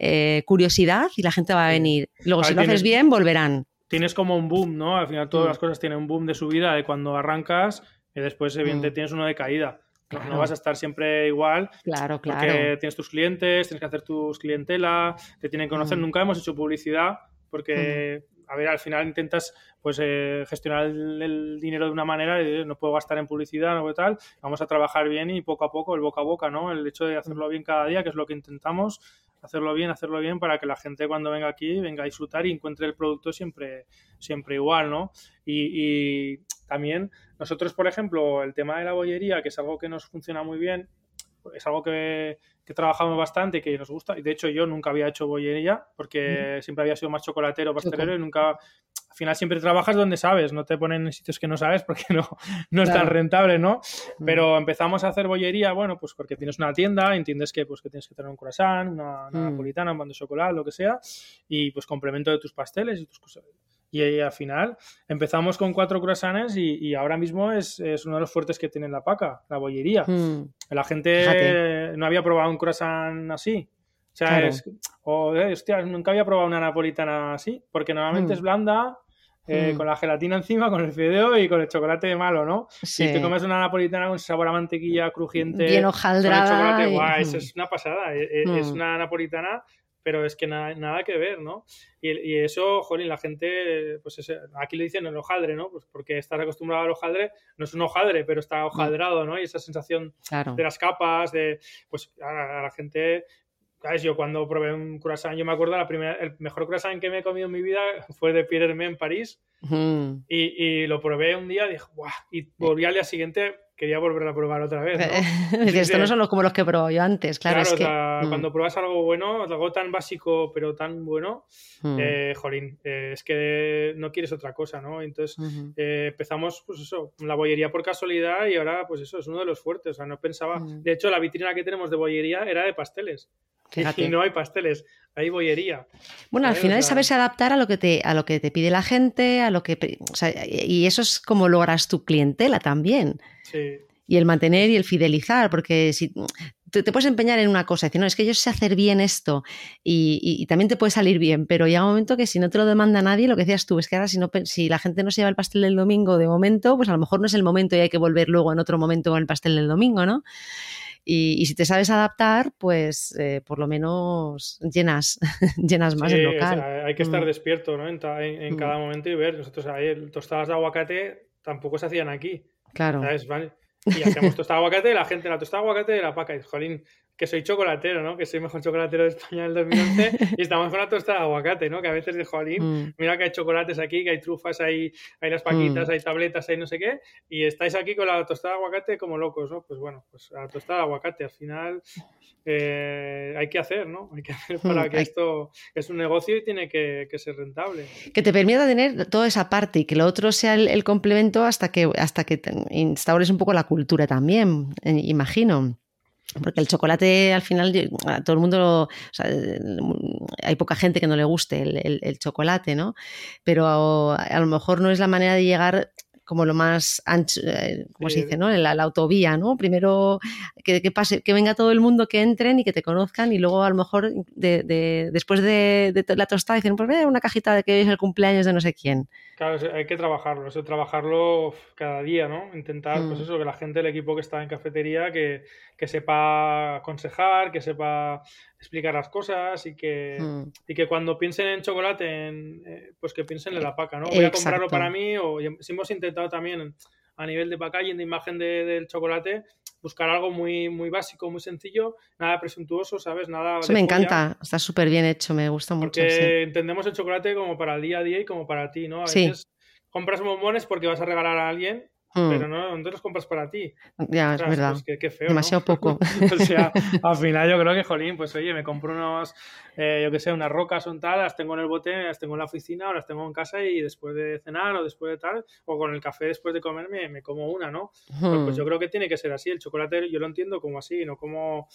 eh, curiosidad y la gente va a venir. Luego, si lo haces bien, volverán tienes como un boom, ¿no? Al final todas las mm. cosas tienen un boom de subida de cuando arrancas y después evidentemente mm. tienes uno de caída. No vas a estar siempre igual. Claro, claro. Porque tienes tus clientes, tienes que hacer tus clientela, te tienen que conocer. Mm. Nunca hemos hecho publicidad porque, a ver, al final intentas pues eh, gestionar el, dinero de una manera, y no puedo gastar en publicidad, no tal. Vamos a trabajar bien y poco a poco, el boca a boca, ¿no? El hecho de hacerlo bien cada día, que es lo que intentamos, hacerlo bien, hacerlo bien para que la gente cuando venga aquí venga a disfrutar y encuentre el producto siempre, siempre igual, ¿no? Y, también nosotros, por ejemplo, el tema de la bollería, que es algo que nos funciona muy bien, es algo que, trabajamos bastante y que nos gusta. Y de hecho yo nunca había hecho bollería porque siempre había sido más chocolatero, pastelero y nunca al final siempre trabajas donde sabes, no te ponen en sitios que no sabes porque no, no es tan rentable, ¿no? Mm. Pero empezamos a hacer bollería, bueno, pues porque tienes una tienda, entiendes que, pues, que tienes que tener un croissant, una, mm. napolitana, un pan de chocolate, lo que sea, y pues complemento de tus pasteles y tus cosas. Y al final empezamos con cuatro croissants y, ahora mismo es, uno de los fuertes que tiene la paca, la bollería. Mm. La gente no había probado un croissant así. O sea, es, eh, hostia, nunca había probado una napolitana así, porque normalmente es blanda, eh, mm. con la gelatina encima, con el fideo y con el chocolate malo, ¿no? Sí. Y te comes una napolitana con sabor a mantequilla crujiente. Bien hojaldrada. Con chocolate, eso es una pasada. E, e, es, una napolitana, pero es que nada, nada que ver, ¿no? Y, eso, jolín, la gente, pues aquí le dicen el hojaldre, ¿no? Pues porque estás acostumbrado al hojaldre, no es un hojaldre, pero está mm. hojaldrado, ¿no? Y esa sensación de las capas, de, pues a la gente ¿Sabes? Yo cuando probé un croissant, yo me acuerdo, la primera, el mejor croissant que me he comido en mi vida fue de Pierre Hermé en París. y, y, lo probé un día y dije, ¡guau! Y volví al día siguiente quería volver a probar otra vez. ¿no? Estos no son los, como los que probado yo antes, claro. es que, mm. cuando pruebas algo bueno, algo tan básico pero tan bueno, mm. eh, jolín, eh, es que no quieres otra cosa, ¿no? Entonces eh, empezamos, pues eso, la bollería por casualidad y ahora, pues eso, es uno de los fuertes. O sea, no pensaba. Mm. De hecho, la vitrina que tenemos de bollería era de pasteles. Y no hay pasteles, hay bollería. Bueno, al final es saberse adaptar a lo que te, a lo que te pide la gente, a lo que. O sea, y eso es como logras tu clientela también. Sí. Y el mantener y el fidelizar, porque si te, puedes empeñar en una cosa, decir, no, es que yo sé hacer bien esto y, también te puede salir bien, pero llega un momento que si no te lo demanda nadie, lo que decías tú, es que ahora si, no, si la gente no se lleva el pastel del domingo de momento, pues a lo mejor no es el momento y hay que volver luego en otro momento con el pastel del domingo, ¿no? Y, si te sabes adaptar, pues eh, por lo menos llenas, llenas más el local. hay que estar mm. despierto ¿no? en, en, mm. cada momento y ver. Nosotros ahí, tostadas de aguacate tampoco se hacían aquí. Claro. ¿Vale? Y hacemos tostada aguacate, la gente la tostada aguacate la paca. Y jolín, que soy chocolatero, ¿no? Que soy mejor chocolatero de España del 2011 y estamos con la tostada de aguacate, ¿no? Que a veces de jolín, mm. mira que hay chocolates aquí, que hay trufas, hay, hay las paquitas, hay tabletas, hay no sé qué, y estáis aquí con la tostada de aguacate como locos, ¿no? Pues bueno, pues la tostada de aguacate al final eh, hay que hacer, ¿no? Hay que hacer para que esto es un negocio y tiene que, ser rentable. Que te permita tener toda esa parte y que lo otro sea el, complemento hasta que, hasta que instaures un poco la cultura también, eh, imagino. Porque el chocolate al final, a todo el mundo, hay poca gente que no le guste el, el chocolate, ¿no? Pero a lo mejor no es la manera de llegar como lo más ancho, eh, como se dice, ¿no? La, la, autovía, ¿no? Primero que, que, pase, que venga todo el mundo, que entren y que te conozcan y luego a lo mejor de, de, después de, de, la tostada dicen, pues ve una cajita de que es el cumpleaños de no sé quién. Claro, hay que trabajarlo, eso trabajarlo cada día, ¿no? Intentar, pues mm. eso, que la gente, el equipo que está en cafetería, que, que sepa aconsejar, que sepa explicar las cosas y que, mm. y que cuando piensen en chocolate, eh, pues que piensen en la paca, ¿no? Voy a comprarlo para mí o si hemos intentado también a nivel de packaging, de imagen del chocolate, buscar algo muy, muy básico, muy sencillo, nada presuntuoso, ¿sabes? Nada. Eso me encanta, está súper bien hecho, me gusta mucho. Porque entendemos el chocolate como para el día a día y como para ti, ¿no? A veces compras bombones porque vas a regalar a alguien Mm. Pero no, no te los compras para ti. Ya, es verdad. Pues qué, feo, Demasiado poco. o sea, al final yo creo que, jolín, pues oye, me compro unos, eh, yo qué sé, unas rocas o tal, las tengo en el bote, las tengo en la oficina o las tengo en casa y después de cenar o después de tal, o con el café después de comer me, como una, ¿no? Pues, pues, yo creo que tiene que ser así. El chocolate yo lo entiendo como así, no como,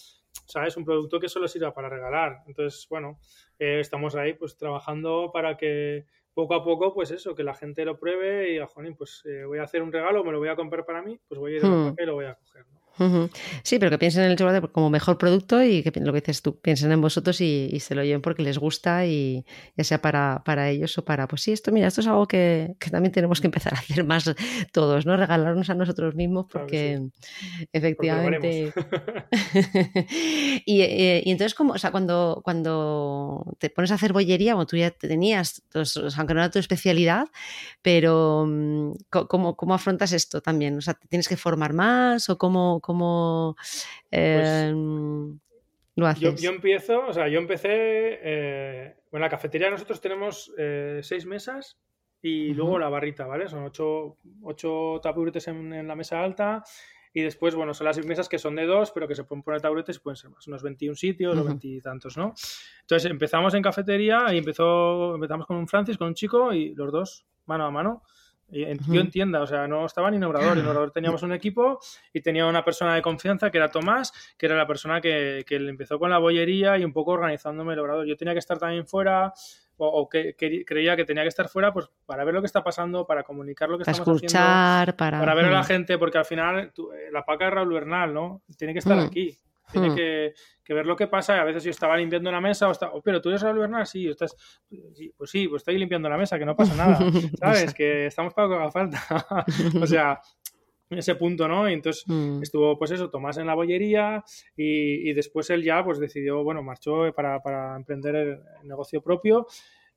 ¿sabes? Un producto que solo sirva para regalar. Entonces, bueno, eh, estamos ahí pues trabajando para que poco a poco, pues eso, que la gente lo pruebe y diga, pues eh, voy a hacer un regalo, me lo voy a comprar para mí, pues voy a ir a hmm. y lo voy a coger. Sí, pero que piensen en el chocolate como mejor producto y que lo que dices tú, piensen en vosotros y, se lo lleven porque les gusta y ya sea para, para, ellos o para, pues sí, esto, mira, esto es algo que, también tenemos que empezar a hacer más todos, ¿no? Regalarnos a nosotros mismos porque efectivamente... Eh, y, entonces, como, o sea, cuando, cuando te pones a hacer bollería, como tú ya tenías, aunque no era tu especialidad, pero mm, ¿cómo, ¿cómo afrontas esto también? O sea, ¿te tienes que formar más o cómo cómo pues em, lo haces? Yo, empiezo, o sea, yo empecé, eh, bueno, la cafetería nosotros tenemos eh, seis mesas y luego la barrita, ¿vale? Son ocho, ocho taburetes en, la mesa alta y después, bueno, son las mesas que son de dos, pero que se pueden poner taburetes y pueden ser más, unos 21 sitios o 20 y tantos, ¿no? Entonces empezamos en cafetería y empezó, empezamos con un Francis, con un chico y los dos, mano a mano. Yo entienda, o sea, no estaba ni inaugurador. Inaugurador teníamos un equipo y tenía una persona de confianza que era Tomás, que era la persona que, que empezó con la bollería y un poco organizándome el obrador. Yo tenía que estar también fuera, o, que, creía que tenía que estar fuera pues para ver lo que está pasando, para comunicar lo que estamos escuchar, haciendo, para... para ver a la gente, porque al final eh, la paca es Raúl Bernal, ¿no? Tiene que estar aquí. Tiene hmm. que, ver lo que pasa. A veces yo estaba limpiando la mesa, o está, oh, pero tú eres Raúl Bernal, sí, estás, pues sí, pues estoy limpiando la mesa, que no pasa nada. ¿Sabes? que estamos para lo que haga falta. o sea, ese punto, ¿no? Y entonces hmm. estuvo, pues eso, Tomás en la bollería y, después él ya, pues decidió, bueno, marchó para, emprender el, negocio propio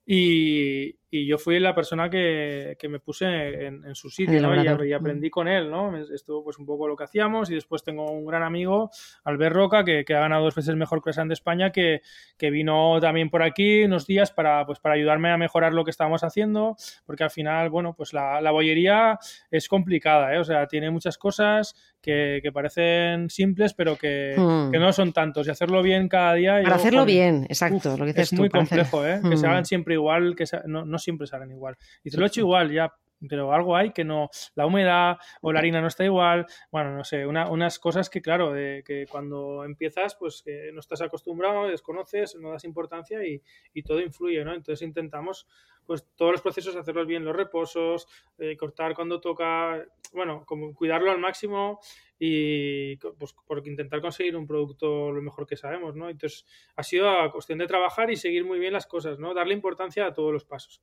y, y yo fui la persona que, que me puse en, su sitio ¿no? y, aprendí con él, ¿no? Esto pues un poco lo que hacíamos y después tengo un gran amigo, Albert Roca, que, que ha ganado dos veces mejor croissant de España, que, que, vino también por aquí unos días para, pues, para ayudarme a mejorar lo que estábamos haciendo, porque al final, bueno, pues la, la bollería es complicada, ¿eh? O sea, tiene muchas cosas que, que parecen simples, pero que, hmm. que, no son tantos y hacerlo bien cada día. Para hacerlo bien, exacto, lo que dices Es muy complejo, ¿eh? Que se hmm. hagan siempre igual, que no, no siempre salen igual. Y te lo he hecho igual, ya pero algo hay que no, la humedad o la harina no está igual, bueno, no sé, unas cosas que claro, que cuando empiezas pues que no estás acostumbrado, desconoces, no das importancia y, y, todo influye, ¿no? Entonces intentamos pues todos los procesos hacerlos bien, los reposos, eh, cortar cuando toca, bueno, como cuidarlo al máximo y pues por intentar conseguir un producto lo mejor que sabemos, ¿no? Entonces ha sido a cuestión de trabajar y seguir muy bien las cosas, ¿no? Darle importancia a todos los pasos.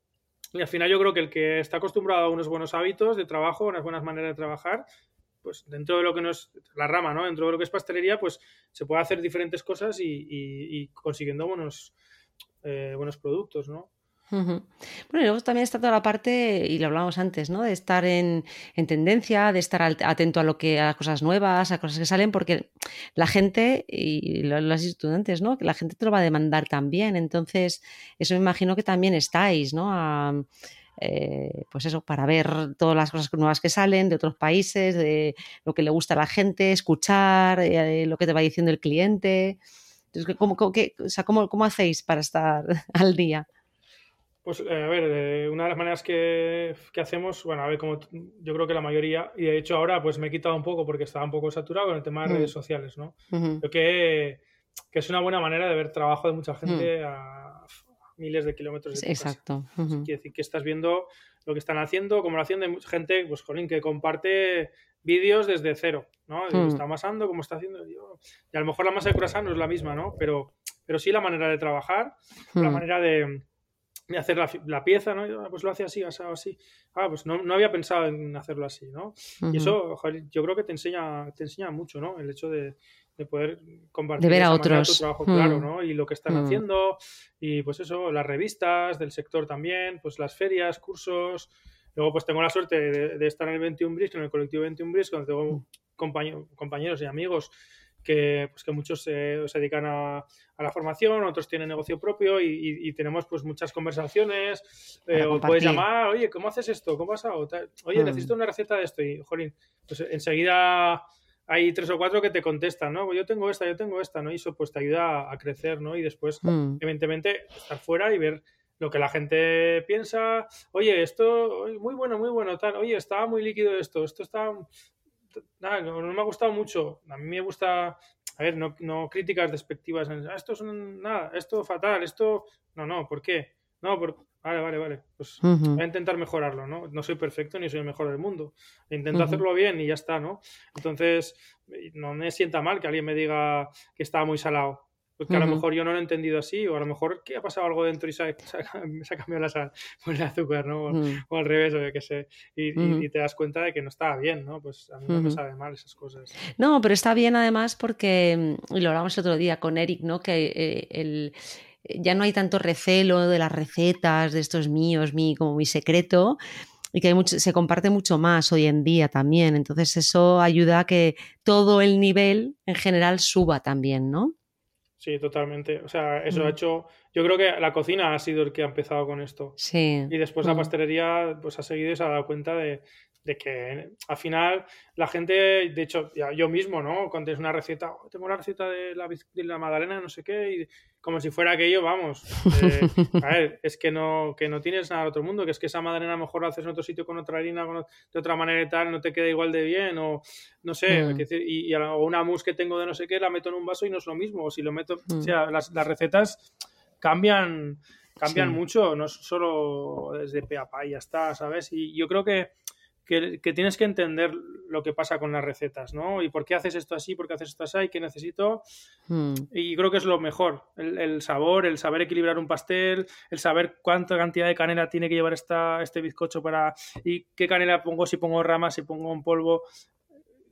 Y al final yo creo que el que está acostumbrado a unos buenos hábitos de trabajo, unas buenas maneras de trabajar, pues dentro de lo que no es la rama, ¿no? Dentro de lo que es pastelería, pues se puede hacer diferentes cosas y, consiguiendo buenos, eh, buenos productos, ¿no? Bueno, y luego también está toda la parte, y lo hablábamos antes, ¿no? De estar en, tendencia, de estar atento a lo que, a cosas nuevas, a cosas que salen, porque la gente, y los estudiantes, ¿no? Que la gente te lo va a demandar también. Entonces, eso me imagino que también estáis, ¿no? Eh, pues eso, para ver todas las cosas nuevas que salen de otros países, de lo que le gusta a la gente, escuchar eh, lo que te va diciendo el cliente. Entonces, ¿cómo, cómo, o sea, ¿cómo, ¿cómo hacéis para estar al día? Pues eh, a ver, eh, una de las maneras que, hacemos, bueno, a ver, como yo creo que la mayoría, y de hecho ahora pues me he quitado un poco porque estaba un poco saturado con el tema de redes sociales, ¿no? Creo que, es una buena manera de ver trabajo de mucha gente a miles de kilómetros de Exacto. Quiere decir que estás viendo lo que están haciendo, como lo hacen de gente, pues jolín, que comparte vídeos desde cero, ¿no? Y está amasando, cómo está haciendo. Y a lo mejor la masa de croissant no es la misma, ¿no? Pero, pero sí la manera de trabajar, la manera de de hacer la, pieza, ¿no? Ah, pues lo hace así, así, así. Ah, pues no, no había pensado en hacerlo así, ¿no? Y eso, yo creo que te enseña, te enseña mucho, ¿no? El hecho de, de poder compartir de ver a otros. tu trabajo, claro, ¿no? Y lo que están haciendo, y pues eso, las revistas del sector también, pues las ferias, cursos. Luego, pues tengo la suerte de, estar en el 21 Bris, en el colectivo 21 Bris, donde tengo compañeros y amigos que, pues, que muchos se dedican a, la formación, otros tienen negocio propio y, tenemos pues muchas conversaciones. Eh, o puedes llamar, oye, ¿cómo haces esto? ¿Cómo has pasado? Oye, hmm. necesito una receta de esto. Y, jolín, pues enseguida hay tres o cuatro que te contestan, ¿no? Yo tengo esta, yo tengo esta, ¿no? Y eso pues te ayuda a crecer, ¿no? Y después, hmm. evidentemente, estar fuera y ver lo que la gente piensa, oye, esto, muy bueno, muy bueno, tal, oye, estaba muy líquido esto, esto está, nada, no, me ha gustado mucho. A mí me gusta, a ver, no, no críticas despectivas. Ah, esto es nada, esto fatal, esto. No, no, ¿por qué? No, por... vale, vale, vale. Pues voy a intentar mejorarlo, ¿no? No soy perfecto ni soy el mejor del mundo. Intento hacerlo bien y ya está, ¿no? Entonces, no me sienta mal que alguien me diga que estaba muy salado. Porque a lo mejor yo no lo he entendido así, o a lo mejor que ha pasado algo dentro y se ha, cambiado la sal por el azúcar, ¿no? O, al revés, o yo qué sé. Y, te das cuenta de que no estaba bien, ¿no? Pues a mí no me sabe mal esas cosas. No, pero está bien además porque, y lo hablamos el otro día con Eric, ¿no? Que eh, el, ya no hay tanto recelo de las recetas, de estos míos, mi, como mi secreto, y que hay mucho, se comparte mucho más hoy en día también. Entonces eso ayuda a que todo el nivel en general suba también, ¿no? Sí, totalmente. O sea, eso ha mm. hecho. Yo creo que la cocina ha sido el que ha empezado con esto. Sí. Y después la mm. pastelería, pues ha seguido y se ha dado cuenta de, de que al final la gente, de hecho, ya yo mismo, ¿no? Cuando es una receta, oh, tengo una receta de la, de la magdalena, no sé qué, y como si fuera aquello, vamos. Eh, a ver, es que no, que no tienes nada de otro mundo, que es que esa magdalena a lo mejor la haces en otro sitio con otra harina, de otra manera y tal, no te queda igual de bien, o no sé, mm. y, una mousse que tengo de no sé qué, la meto en un vaso y no es lo mismo, o si lo meto, o mm. sea, las, las recetas cambian cambian mucho, no solo desde pe a pa y ya está, ¿sabes? Y yo creo que que, tienes que entender lo que pasa con las recetas, ¿no? Y por qué haces esto así, por qué haces esto así, qué necesito. Hmm. Y creo que es lo mejor, el, sabor, el saber equilibrar un pastel, el saber cuánta cantidad de canela tiene que llevar esta, este bizcocho para... y qué canela pongo, si pongo ramas, si pongo un polvo.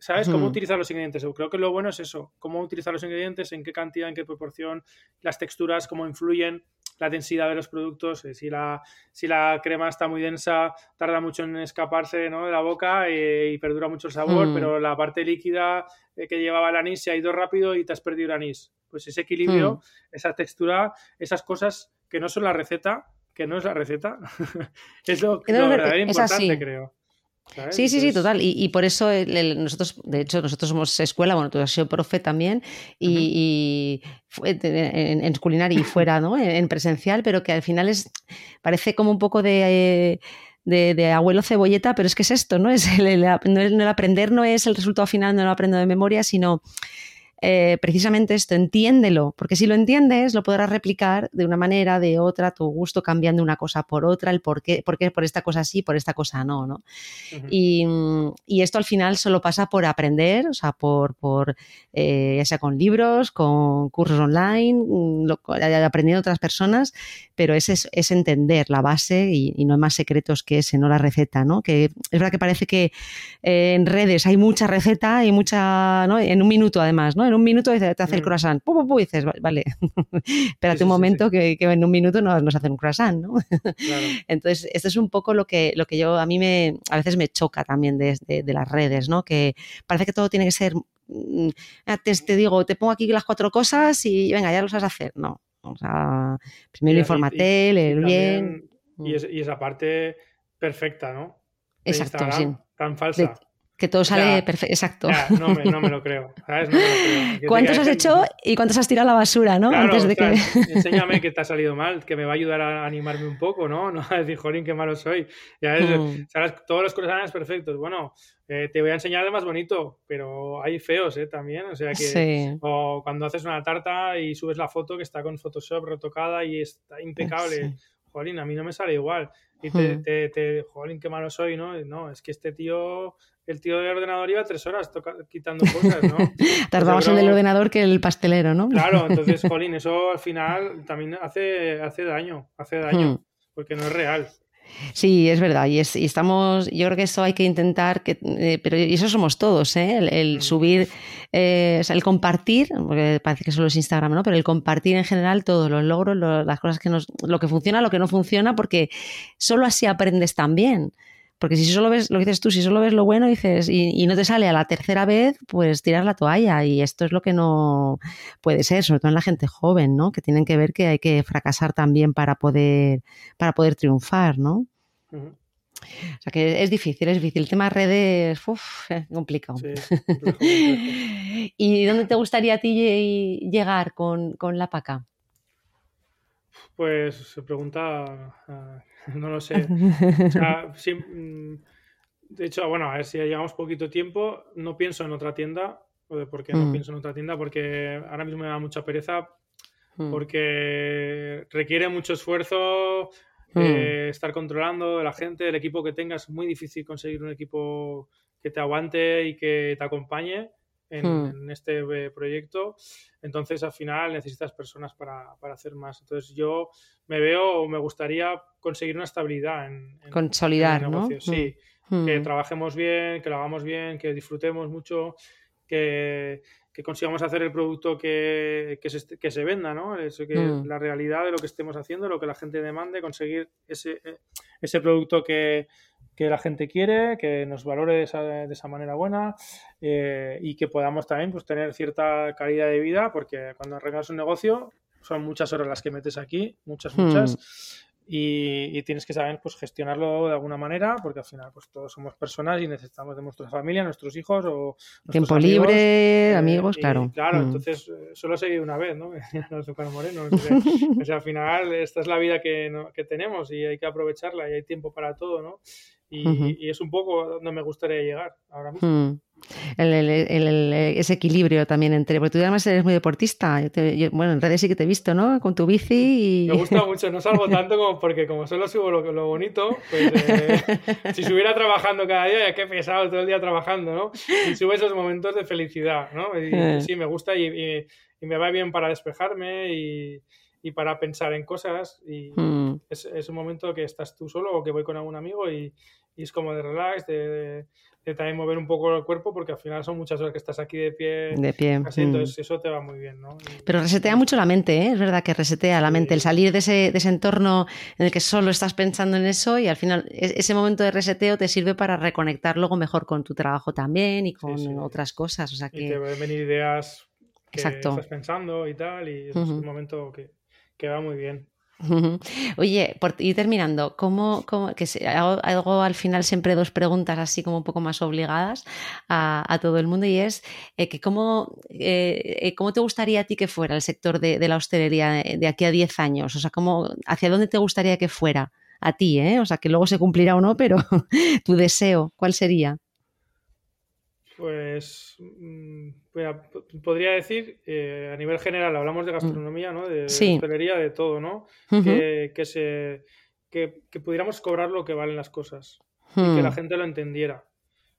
¿Sabes? Cómo utilizar los ingredientes. Creo que lo bueno es eso, cómo utilizar los ingredientes, en qué cantidad, en qué proporción, las texturas, cómo influyen. la densidad de los productos. Eh, si, la, si la crema está muy densa, tarda mucho en escaparse ¿no? de la boca eh, y perdura mucho el sabor, mm. pero la parte líquida que llevaba el anís se ha ido rápido y te has perdido el anís. Pues ese equilibrio, mm. esa textura, esas cosas que no son la receta, que no es la receta, es lo, verdaderamente importante, creo. Sí, sí, sí, total. Y, por eso nosotros, de hecho, nosotros somos escuela, bueno, tú has sido profe también, y, en, culinaria y fuera, ¿no? En, presencial, pero que al final es, parece como un poco de... de, abuelo cebolleta, pero es que es esto, ¿no? Es el, el, aprender no es el resultado final, no lo aprendo de memoria, sino eh, precisamente esto, entiéndelo, porque si lo entiendes, lo podrás replicar de una manera, de otra, tu gusto, cambiando una cosa por otra, el por qué, por qué por esta cosa sí, por esta cosa no, ¿no? y, esto al final solo pasa por aprender, o sea, por, por eh, ya sea con libros, con cursos online, mm, aprendiendo otras personas, pero es, es, entender la base y, no hay más secretos que ese, no la receta, ¿no? Que es verdad que parece que eh, en redes hay mucha receta y mucha, ¿no? En un minuto además, ¿no? Un minuto te hace el croissant. y dices, vale, espérate un momento que, en un minuto nos, nos hacen un croissant, ¿no? Entonces, esto es un poco lo que, lo que yo, a mí me, a veces me choca también de, las redes, ¿no? Que parece que todo tiene que ser, mm, te, digo, te pongo aquí las cuatro cosas y venga, ya lo sabes hacer. No, o sea, primero infórmate, leer bien. Y, esa parte perfecta, ¿no? Exacto, sí. Tan falsa. Que todo sale perfecto, exacto. no, me, no, me, lo creo. ¿sabes? No me lo creo. ¿Cuántos has hecho y cuántos has tirado a la basura, no? Antes de que... enséñame que te ha salido mal, que me va a ayudar a animarme un poco, ¿no? No a decir, jolín, qué malo soy. Ya ves, mm. ¿sabes? todos los croissants perfectos. Bueno, eh, te voy a enseñar el más bonito, pero hay feos, ¿eh? También. O sea que. Sí. O cuando haces una tarta y subes la foto que está con Photoshop retocada y está impecable. Jolín, a mí no me sale igual. Y te, mm. te, te, jolín, qué malo soy, ¿no? No, es que este tío el tío del ordenador iba tres horas quitando cosas, ¿no? Tardaba más el ordenador que el pastelero, ¿no? Claro, entonces, Jolín, eso al final también hace, hace daño, hace daño, hmm. porque no es real. Sí, es verdad. Y, estamos, yo creo que eso hay que intentar, que, eh, pero y eso somos todos, ¿eh? el, hmm. subir, eh, el compartir, porque parece que solo es Instagram, ¿no? Pero el compartir en general todos los logros, las cosas que nos, lo que funciona, lo que no funciona, porque solo así aprendes también. Porque si solo ves, lo que dices tú, si solo ves lo bueno dices y, no te sale a la tercera vez, pues tiras la toalla. Y esto es lo que no puede ser, sobre todo en la gente joven, ¿no? Que tienen que ver que hay que fracasar también para poder, para poder triunfar, ¿no? O sea que es difícil, es difícil. El tema de redes, uff, complicado. ¿Y dónde te gustaría a ti llegar con, con la paca? Pues se pregunta no lo sé. Mm, de hecho, bueno, a ver si llevamos poquito tiempo, no pienso en otra tienda. ¿Por qué no mm. pienso en otra tienda? Porque ahora mismo me da mucha pereza, mm. porque requiere mucho esfuerzo eh, estar controlando la gente, el equipo que tengas. Es muy difícil conseguir un equipo que te aguante y que te acompañe. Hmm. en, este eh, proyecto. Entonces, al final necesitas personas para, para, hacer más. Entonces, yo me veo o me gustaría conseguir una estabilidad en, consolidar, el negocio. Sí, hmm. que hmm. trabajemos bien, que lo hagamos bien, que disfrutemos mucho, que, que consigamos hacer el producto que, que, se, que se, venda, ¿no? Eso que la realidad de lo que estemos haciendo, lo que la gente demande, conseguir ese, eh, ese producto que, que la gente quiere, que nos valore de esa, de esa manera buena eh, y que podamos también pues, tener cierta calidad de vida, porque cuando arreglas un negocio son muchas horas las que metes aquí, muchas, muchas, hmm. Y, tienes que saber pues gestionarlo de alguna manera porque al final pues todos somos personas y necesitamos de nuestra familia, nuestros hijos o tiempo libre, eh, amigos, claro. Claro, mm. entonces eh, solo se vive una vez, ¿no? Moreno. o sea, al final esta es la vida que, que tenemos y hay que aprovecharla y hay tiempo para todo, ¿no? Y, es un poco donde me gustaría llegar ahora mismo. Hmm. ese equilibrio también entre. Porque tú además eres muy deportista. bueno, en redes sí que te he visto, ¿no? Con tu bici. Y... Me gusta mucho, no salgo tanto como porque, como solo subo lo, lo bonito, pues eh, si estuviera trabajando cada día, ya que pesado todo el día trabajando, ¿no? Y subo esos momentos de felicidad, ¿no? Y, eh. sí, me gusta y, y, me va bien para despejarme y, y para pensar en cosas. Y Mm. es, es un momento que estás tú solo o que voy con algún amigo y, y es como de relax, de, de- de también mover un poco el cuerpo, porque al final son muchas horas que estás aquí de pie. De pie. Así, mm. entonces eso te va muy bien, ¿no? Y- Pero resetea mucho la mente, ¿eh? es verdad que resetea la mente, el salir de ese, de ese entorno en el que solo estás pensando en eso y al final ese momento de reseteo te sirve para reconectar luego mejor con tu trabajo también y con sí. otras cosas. O sea y te que pueden venir ideas que Exacto. estás pensando y tal, y es un momento que, que va muy bien. Oye, por ir terminando, ¿cómo, cómo- que se- hago, hago al final siempre dos preguntas así como un poco más obligadas a, a todo el mundo y es eh, que cómo, eh, eh, cómo te gustaría a ti que fuera el sector de, de la hostelería de, de aquí a 10 años? O sea, ¿cómo, ¿hacia dónde te gustaría que fuera? A ti, ¿eh? O sea, que luego se cumplirá o no, pero tu deseo, ¿cuál sería? Pues, mm, mira, podría decir, eh, a nivel general, hablamos de gastronomía, ¿no? De, hostelería, de todo, ¿no? Que, que se, que, que pudiéramos cobrar lo que valen las cosas y que la mm, gente lo entendiera.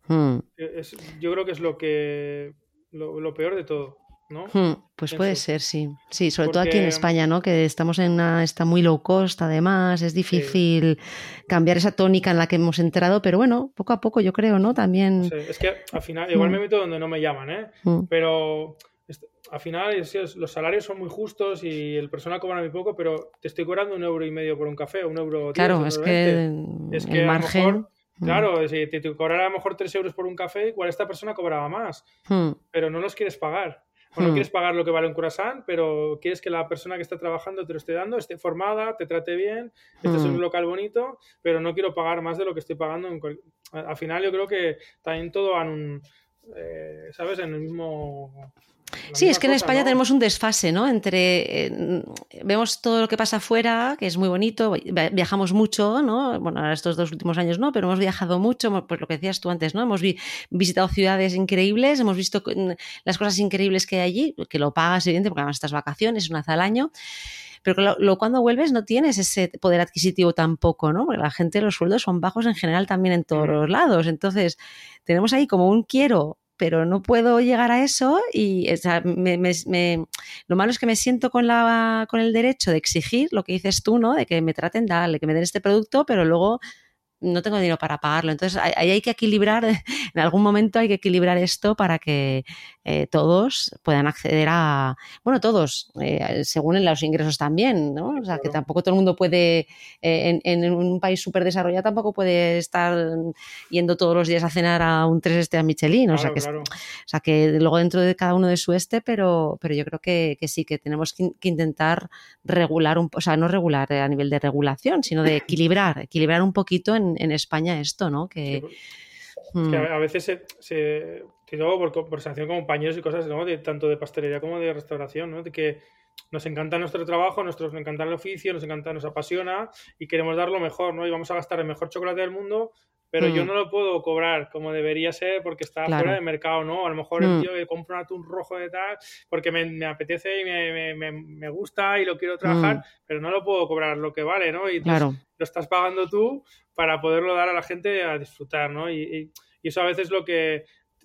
mm, Eh, Es, yo creo que es lo que lo, lo peor de todo, ¿no? mm. Pues puede ser, sí. Sí, sobre todo aquí en España, ¿no? Que estamos en una, está muy low cost, además, es difícil cambiar esa tónica en la que hemos entrado, pero bueno, poco a poco yo creo, ¿no? También. Es que al final, igual Mm. me meto donde no me llaman, ¿eh? Mm, Pero al final los salarios son muy justos y el personal cobra muy poco, pero te estoy cobrando un euro y medio por un café, un euro Claro, es que. Es que el a lo margen. mejor, mm, claro, si te, te cobrara a lo mejor tres euros por un café, igual esta persona cobraba más, mm, pero no los quieres pagar. No Hmm. quieres pagar lo que vale un croissant, pero quieres que la persona que está trabajando te lo esté dando, esté formada, te trate bien, estés en Hmm. un local bonito, pero no quiero pagar más de lo que estoy pagando. En cual- al final yo creo que también todo en un, eh, ¿sabes? En el mismo... Sí, es que en España ¿no? tenemos un desfase, ¿no? Entre eh, vemos todo lo que pasa afuera, que es muy bonito, via- viajamos mucho, ¿no? Bueno, ahora estos dos últimos años no, pero hemos viajado mucho, pues lo que decías tú antes, ¿no? Hemos vi- visitado ciudades increíbles, hemos visto las cosas increíbles que hay allí, que lo pagas, evidente, porque además estas vacaciones, una vez al año. Pero que lo, lo- cuando vuelves no tienes ese poder adquisitivo tampoco, ¿no? Porque la gente, los sueldos son bajos en general también en todos Mm. los lados. Entonces, tenemos ahí como un quiero, pero no puedo llegar a eso y o sea, me- me- lo malo es que me siento con, la, con el derecho de exigir lo que dices tú, ¿no? De que me traten, dale, que me den este producto, pero luego no tengo dinero para pagarlo. Entonces, ahí hay que equilibrar, en algún momento hay que equilibrar esto para que eh, todos puedan acceder a, bueno, todos, eh, según en los ingresos también, ¿no? O sea, que tampoco todo el mundo puede, eh, en, en un país súper desarrollado, tampoco puede estar yendo todos los días a cenar a un tres este a Michelin. o sea, que, claro. o sea, que luego dentro de cada uno de su este, pero, pero yo creo que, que sí, que tenemos que, que intentar regular, un, o sea, no regular a nivel de regulación, sino de equilibrar, equilibrar un poquito en, en España esto, ¿no? Que, pues, mm, que a, a veces se, se te digo por conversación con compañeros y cosas, ¿no? De, tanto de pastelería como de restauración, ¿no? De que nos encanta nuestro trabajo, nuestro, nos encanta el oficio, nos encanta, nos apasiona y queremos dar lo mejor, ¿no? Y vamos a gastar el mejor chocolate del mundo, pero yo Mm. no lo puedo cobrar como debería ser porque está Claro. fuera de mercado, ¿no? A lo mejor Mm. el tío que compra un atún rojo de tal porque me, me apetece y me, me- me- gusta y lo quiero trabajar, Mm. pero no lo puedo cobrar lo que vale, ¿no? Y claro. lo estás pagando tú para poderlo dar a la gente a disfrutar, ¿no? Y, y- y eso a veces es lo que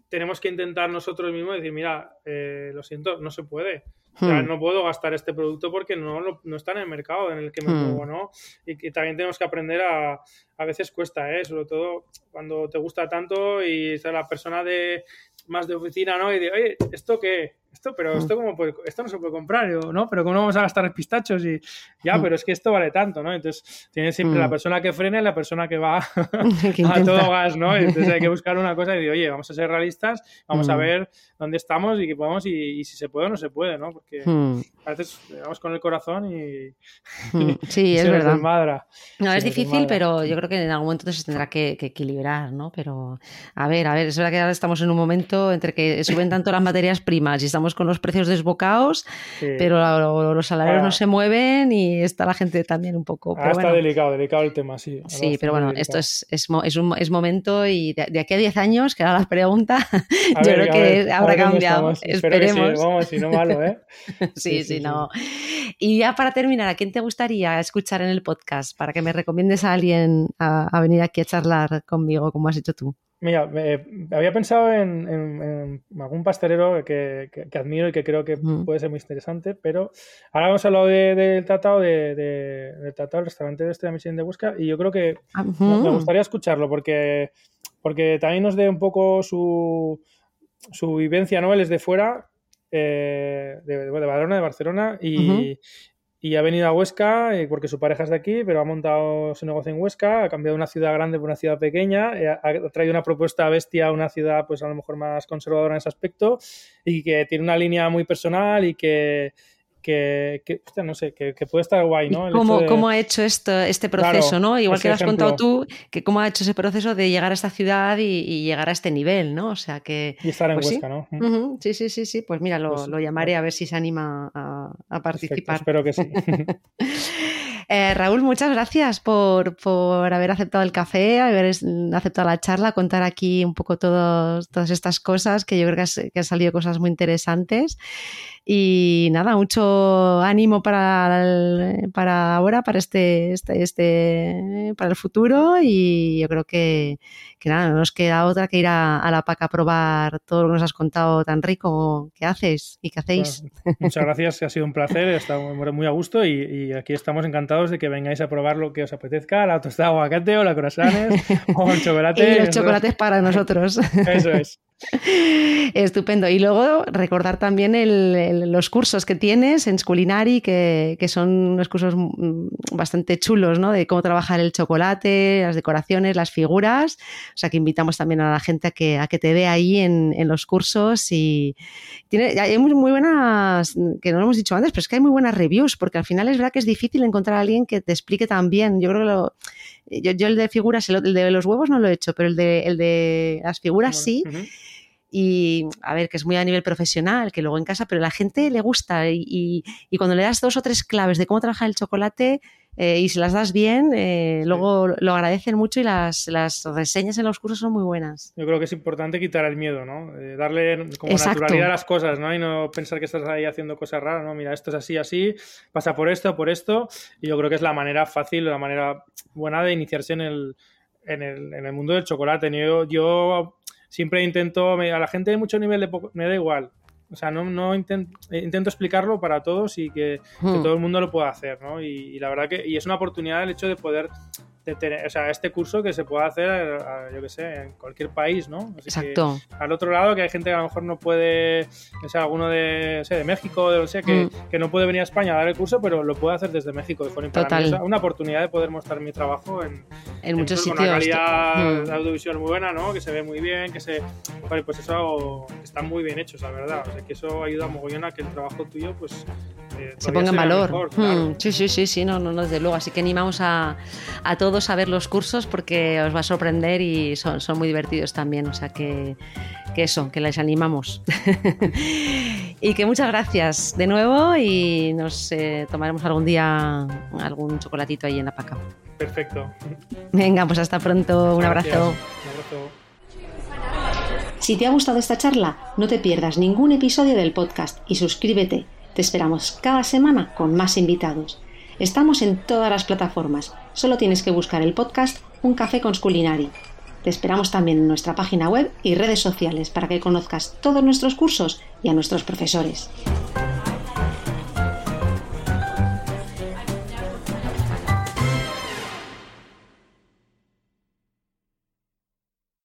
tenemos que intentar nosotros mismos, decir, mira, eh, lo siento, no se puede. O sea, Mm. no puedo gastar este producto porque no, lo- no está en el mercado en el que me Hmm. muevo, ¿no? Y que también tenemos que aprender a... A veces cuesta, ¿eh? Sobre todo cuando te gusta tanto y está la persona de más de oficina, ¿no? Y de, oye, ¿esto qué? Esto, pero Hmm. esto cómo puede- esto no se puede comprar, yo, ¿no? Pero ¿cómo no vamos a gastar pistachos? Y ya, Hmm. pero es que esto vale tanto, ¿no? Entonces, tiene siempre Hmm. la persona que frena y la persona que va Que a todo gas, ¿no? Entonces hay que buscar una cosa y decir, oye, vamos a ser realistas, vamos a Mm. ver dónde estamos y qué podemos y, y si se puede o no se puede, ¿no? Porque Mm, a veces vamos con el corazón y, mm. Sí, y es verdad. desmadra. No, es difícil, pero yo creo que en algún momento se tendrá que, que equilibrar, ¿no? Pero, a ver, a ver, es verdad que ahora estamos en un momento entre que suben tanto las materias primas y estamos con los precios desbocados, Sí. pero los salarios no se mueven y está la gente también un poco. Pero está bueno, delicado, delicado el tema, sí. Sí, pero bueno, delicado. esto es, es, un, es momento y de, de aquí a 10 años, que era la pregunta, A yo ver, creo que ver, habrá cambiado. que sí, Esperemos. vamos, si no malo, ¿eh? Sí, Sí, sí, sí, sí. no. Y ya para terminar, ¿a quién te gustaría escuchar en el podcast para que me recomiendes a alguien a, a venir aquí a charlar conmigo, como has hecho tú? Mira, había pensado en, algún pastelero que, admiro y que creo que puede ser muy interesante, pero ahora hemos hablado del tratado de, del tratado del restaurante de este de Michelin de Busca y yo creo que me gustaría escucharlo porque, porque también nos dé un poco su, su vivencia, ¿no? Él es de fuera, eh, de, de, Badalona, de Barcelona, y, y ha venido a Huesca eh, porque su pareja es de aquí, pero ha montado su negocio en Huesca, ha cambiado una ciudad grande por una ciudad pequeña, eh, ha traído una propuesta bestia a una ciudad pues a lo mejor más conservadora en ese aspecto y que tiene una línea muy personal y que, que, no sé, que, puede estar guay, ¿no? Cómo, ha hecho esto, este proceso, ¿no? Igual que lo has contado tú, que cómo ha hecho ese proceso de llegar a esta ciudad y, llegar a este nivel, ¿no? O sea que... Y estar en pues Huesca, ¿no? sí, sí, sí, sí. Pues mira, lo, pues llamaré a ver si se anima a, participar. espero que sí. Eh, Raúl, muchas gracias por, haber aceptado el café, haber aceptado la charla, contar aquí un poco todas estas cosas, que yo creo que, que han salido cosas muy interesantes. Y nada, mucho ánimo para, para ahora, para este, este, este, para el futuro. Y yo creo que, que nada, no nos queda otra que ir a, la PAC a probar todo lo que nos has contado tan rico que haces y que hacéis. muchas gracias, ha sido un placer, he estado muy a gusto y, aquí estamos encantados de que vengáis a probar lo que os apetezca, la tostada aguacate o la croissants o el chocolate. Y los chocolates para nosotros. Eso es. Estupendo. Y luego recordar también los cursos que tienes en Sculinari, que, que, son unos cursos mm, bastante chulos, ¿no? De cómo trabajar el chocolate, las decoraciones, las figuras. O sea que invitamos también a la gente a que, a que te vea ahí en, en los cursos. Y tiene, hay muy, muy, buenas, que no lo hemos dicho antes, pero es que hay muy buenas reviews, porque al final es verdad que es difícil encontrar a alguien que te explique tan bien. Yo creo que lo, yo, el de figuras, el, de los huevos no lo he hecho, pero el de, el de las figuras sí y a ver, que es muy a nivel profesional, que luego en casa, pero a la gente le gusta y, y, cuando le das dos o tres claves de cómo trabajar el chocolate eh, y se las das bien, eh, luego lo agradecen mucho y las, las, reseñas en los cursos son muy buenas. Yo creo que es importante quitar el miedo, ¿no? Eh, darle como naturalidad a las cosas, ¿no? Y no pensar que estás ahí haciendo cosas raras, ¿no? Mira, esto es así, así, pasa por esto, por esto, y yo creo que es la manera fácil, la manera buena de iniciarse en el, en el, en el mundo del chocolate. Yo, yo siempre intento, a la gente de mucho nivel de me da igual. O sea, no, no intento, intento explicarlo para todos y que, hmm. todo el mundo lo pueda hacer, ¿no? Y, la verdad que y es una oportunidad el hecho de poder o sea, este curso que se puede hacer, yo que sé, en cualquier país, ¿no? Exacto. al otro lado, que hay gente que a lo mejor no puede, o sea, alguno de, de México, de, o sea, que, hmm. que, no puede venir a España a dar el curso, pero lo puede hacer desde México. Total. una oportunidad de poder mostrar mi trabajo en, en, muchos sitios. Con una calidad hmm. audiovisual muy buena, ¿no? Que se ve muy bien, que se... pues eso está muy bien hecho, la verdad. O sea, que eso ayuda a mogollón a que el trabajo tuyo, pues... Eh, se ponga en valor. Hmm. Sí, sí, sí, sí, no, no, desde luego. Así que animamos a, a todos a ver los cursos porque os va a sorprender y son, son muy divertidos también. O sea que, que eso, que les animamos. y que muchas gracias de nuevo y nos eh, tomaremos algún día algún chocolatito ahí en la paca. Perfecto. Venga, pues hasta pronto. Un abrazo. Un abrazo. Si te ha gustado esta charla, no te pierdas ningún episodio del podcast y suscríbete. Te esperamos cada semana con más invitados. Estamos en todas las plataformas. Solo tienes que buscar el podcast Un café con Sculinari. Te esperamos también en nuestra página web y redes sociales para que conozcas todos nuestros cursos y a nuestros profesores.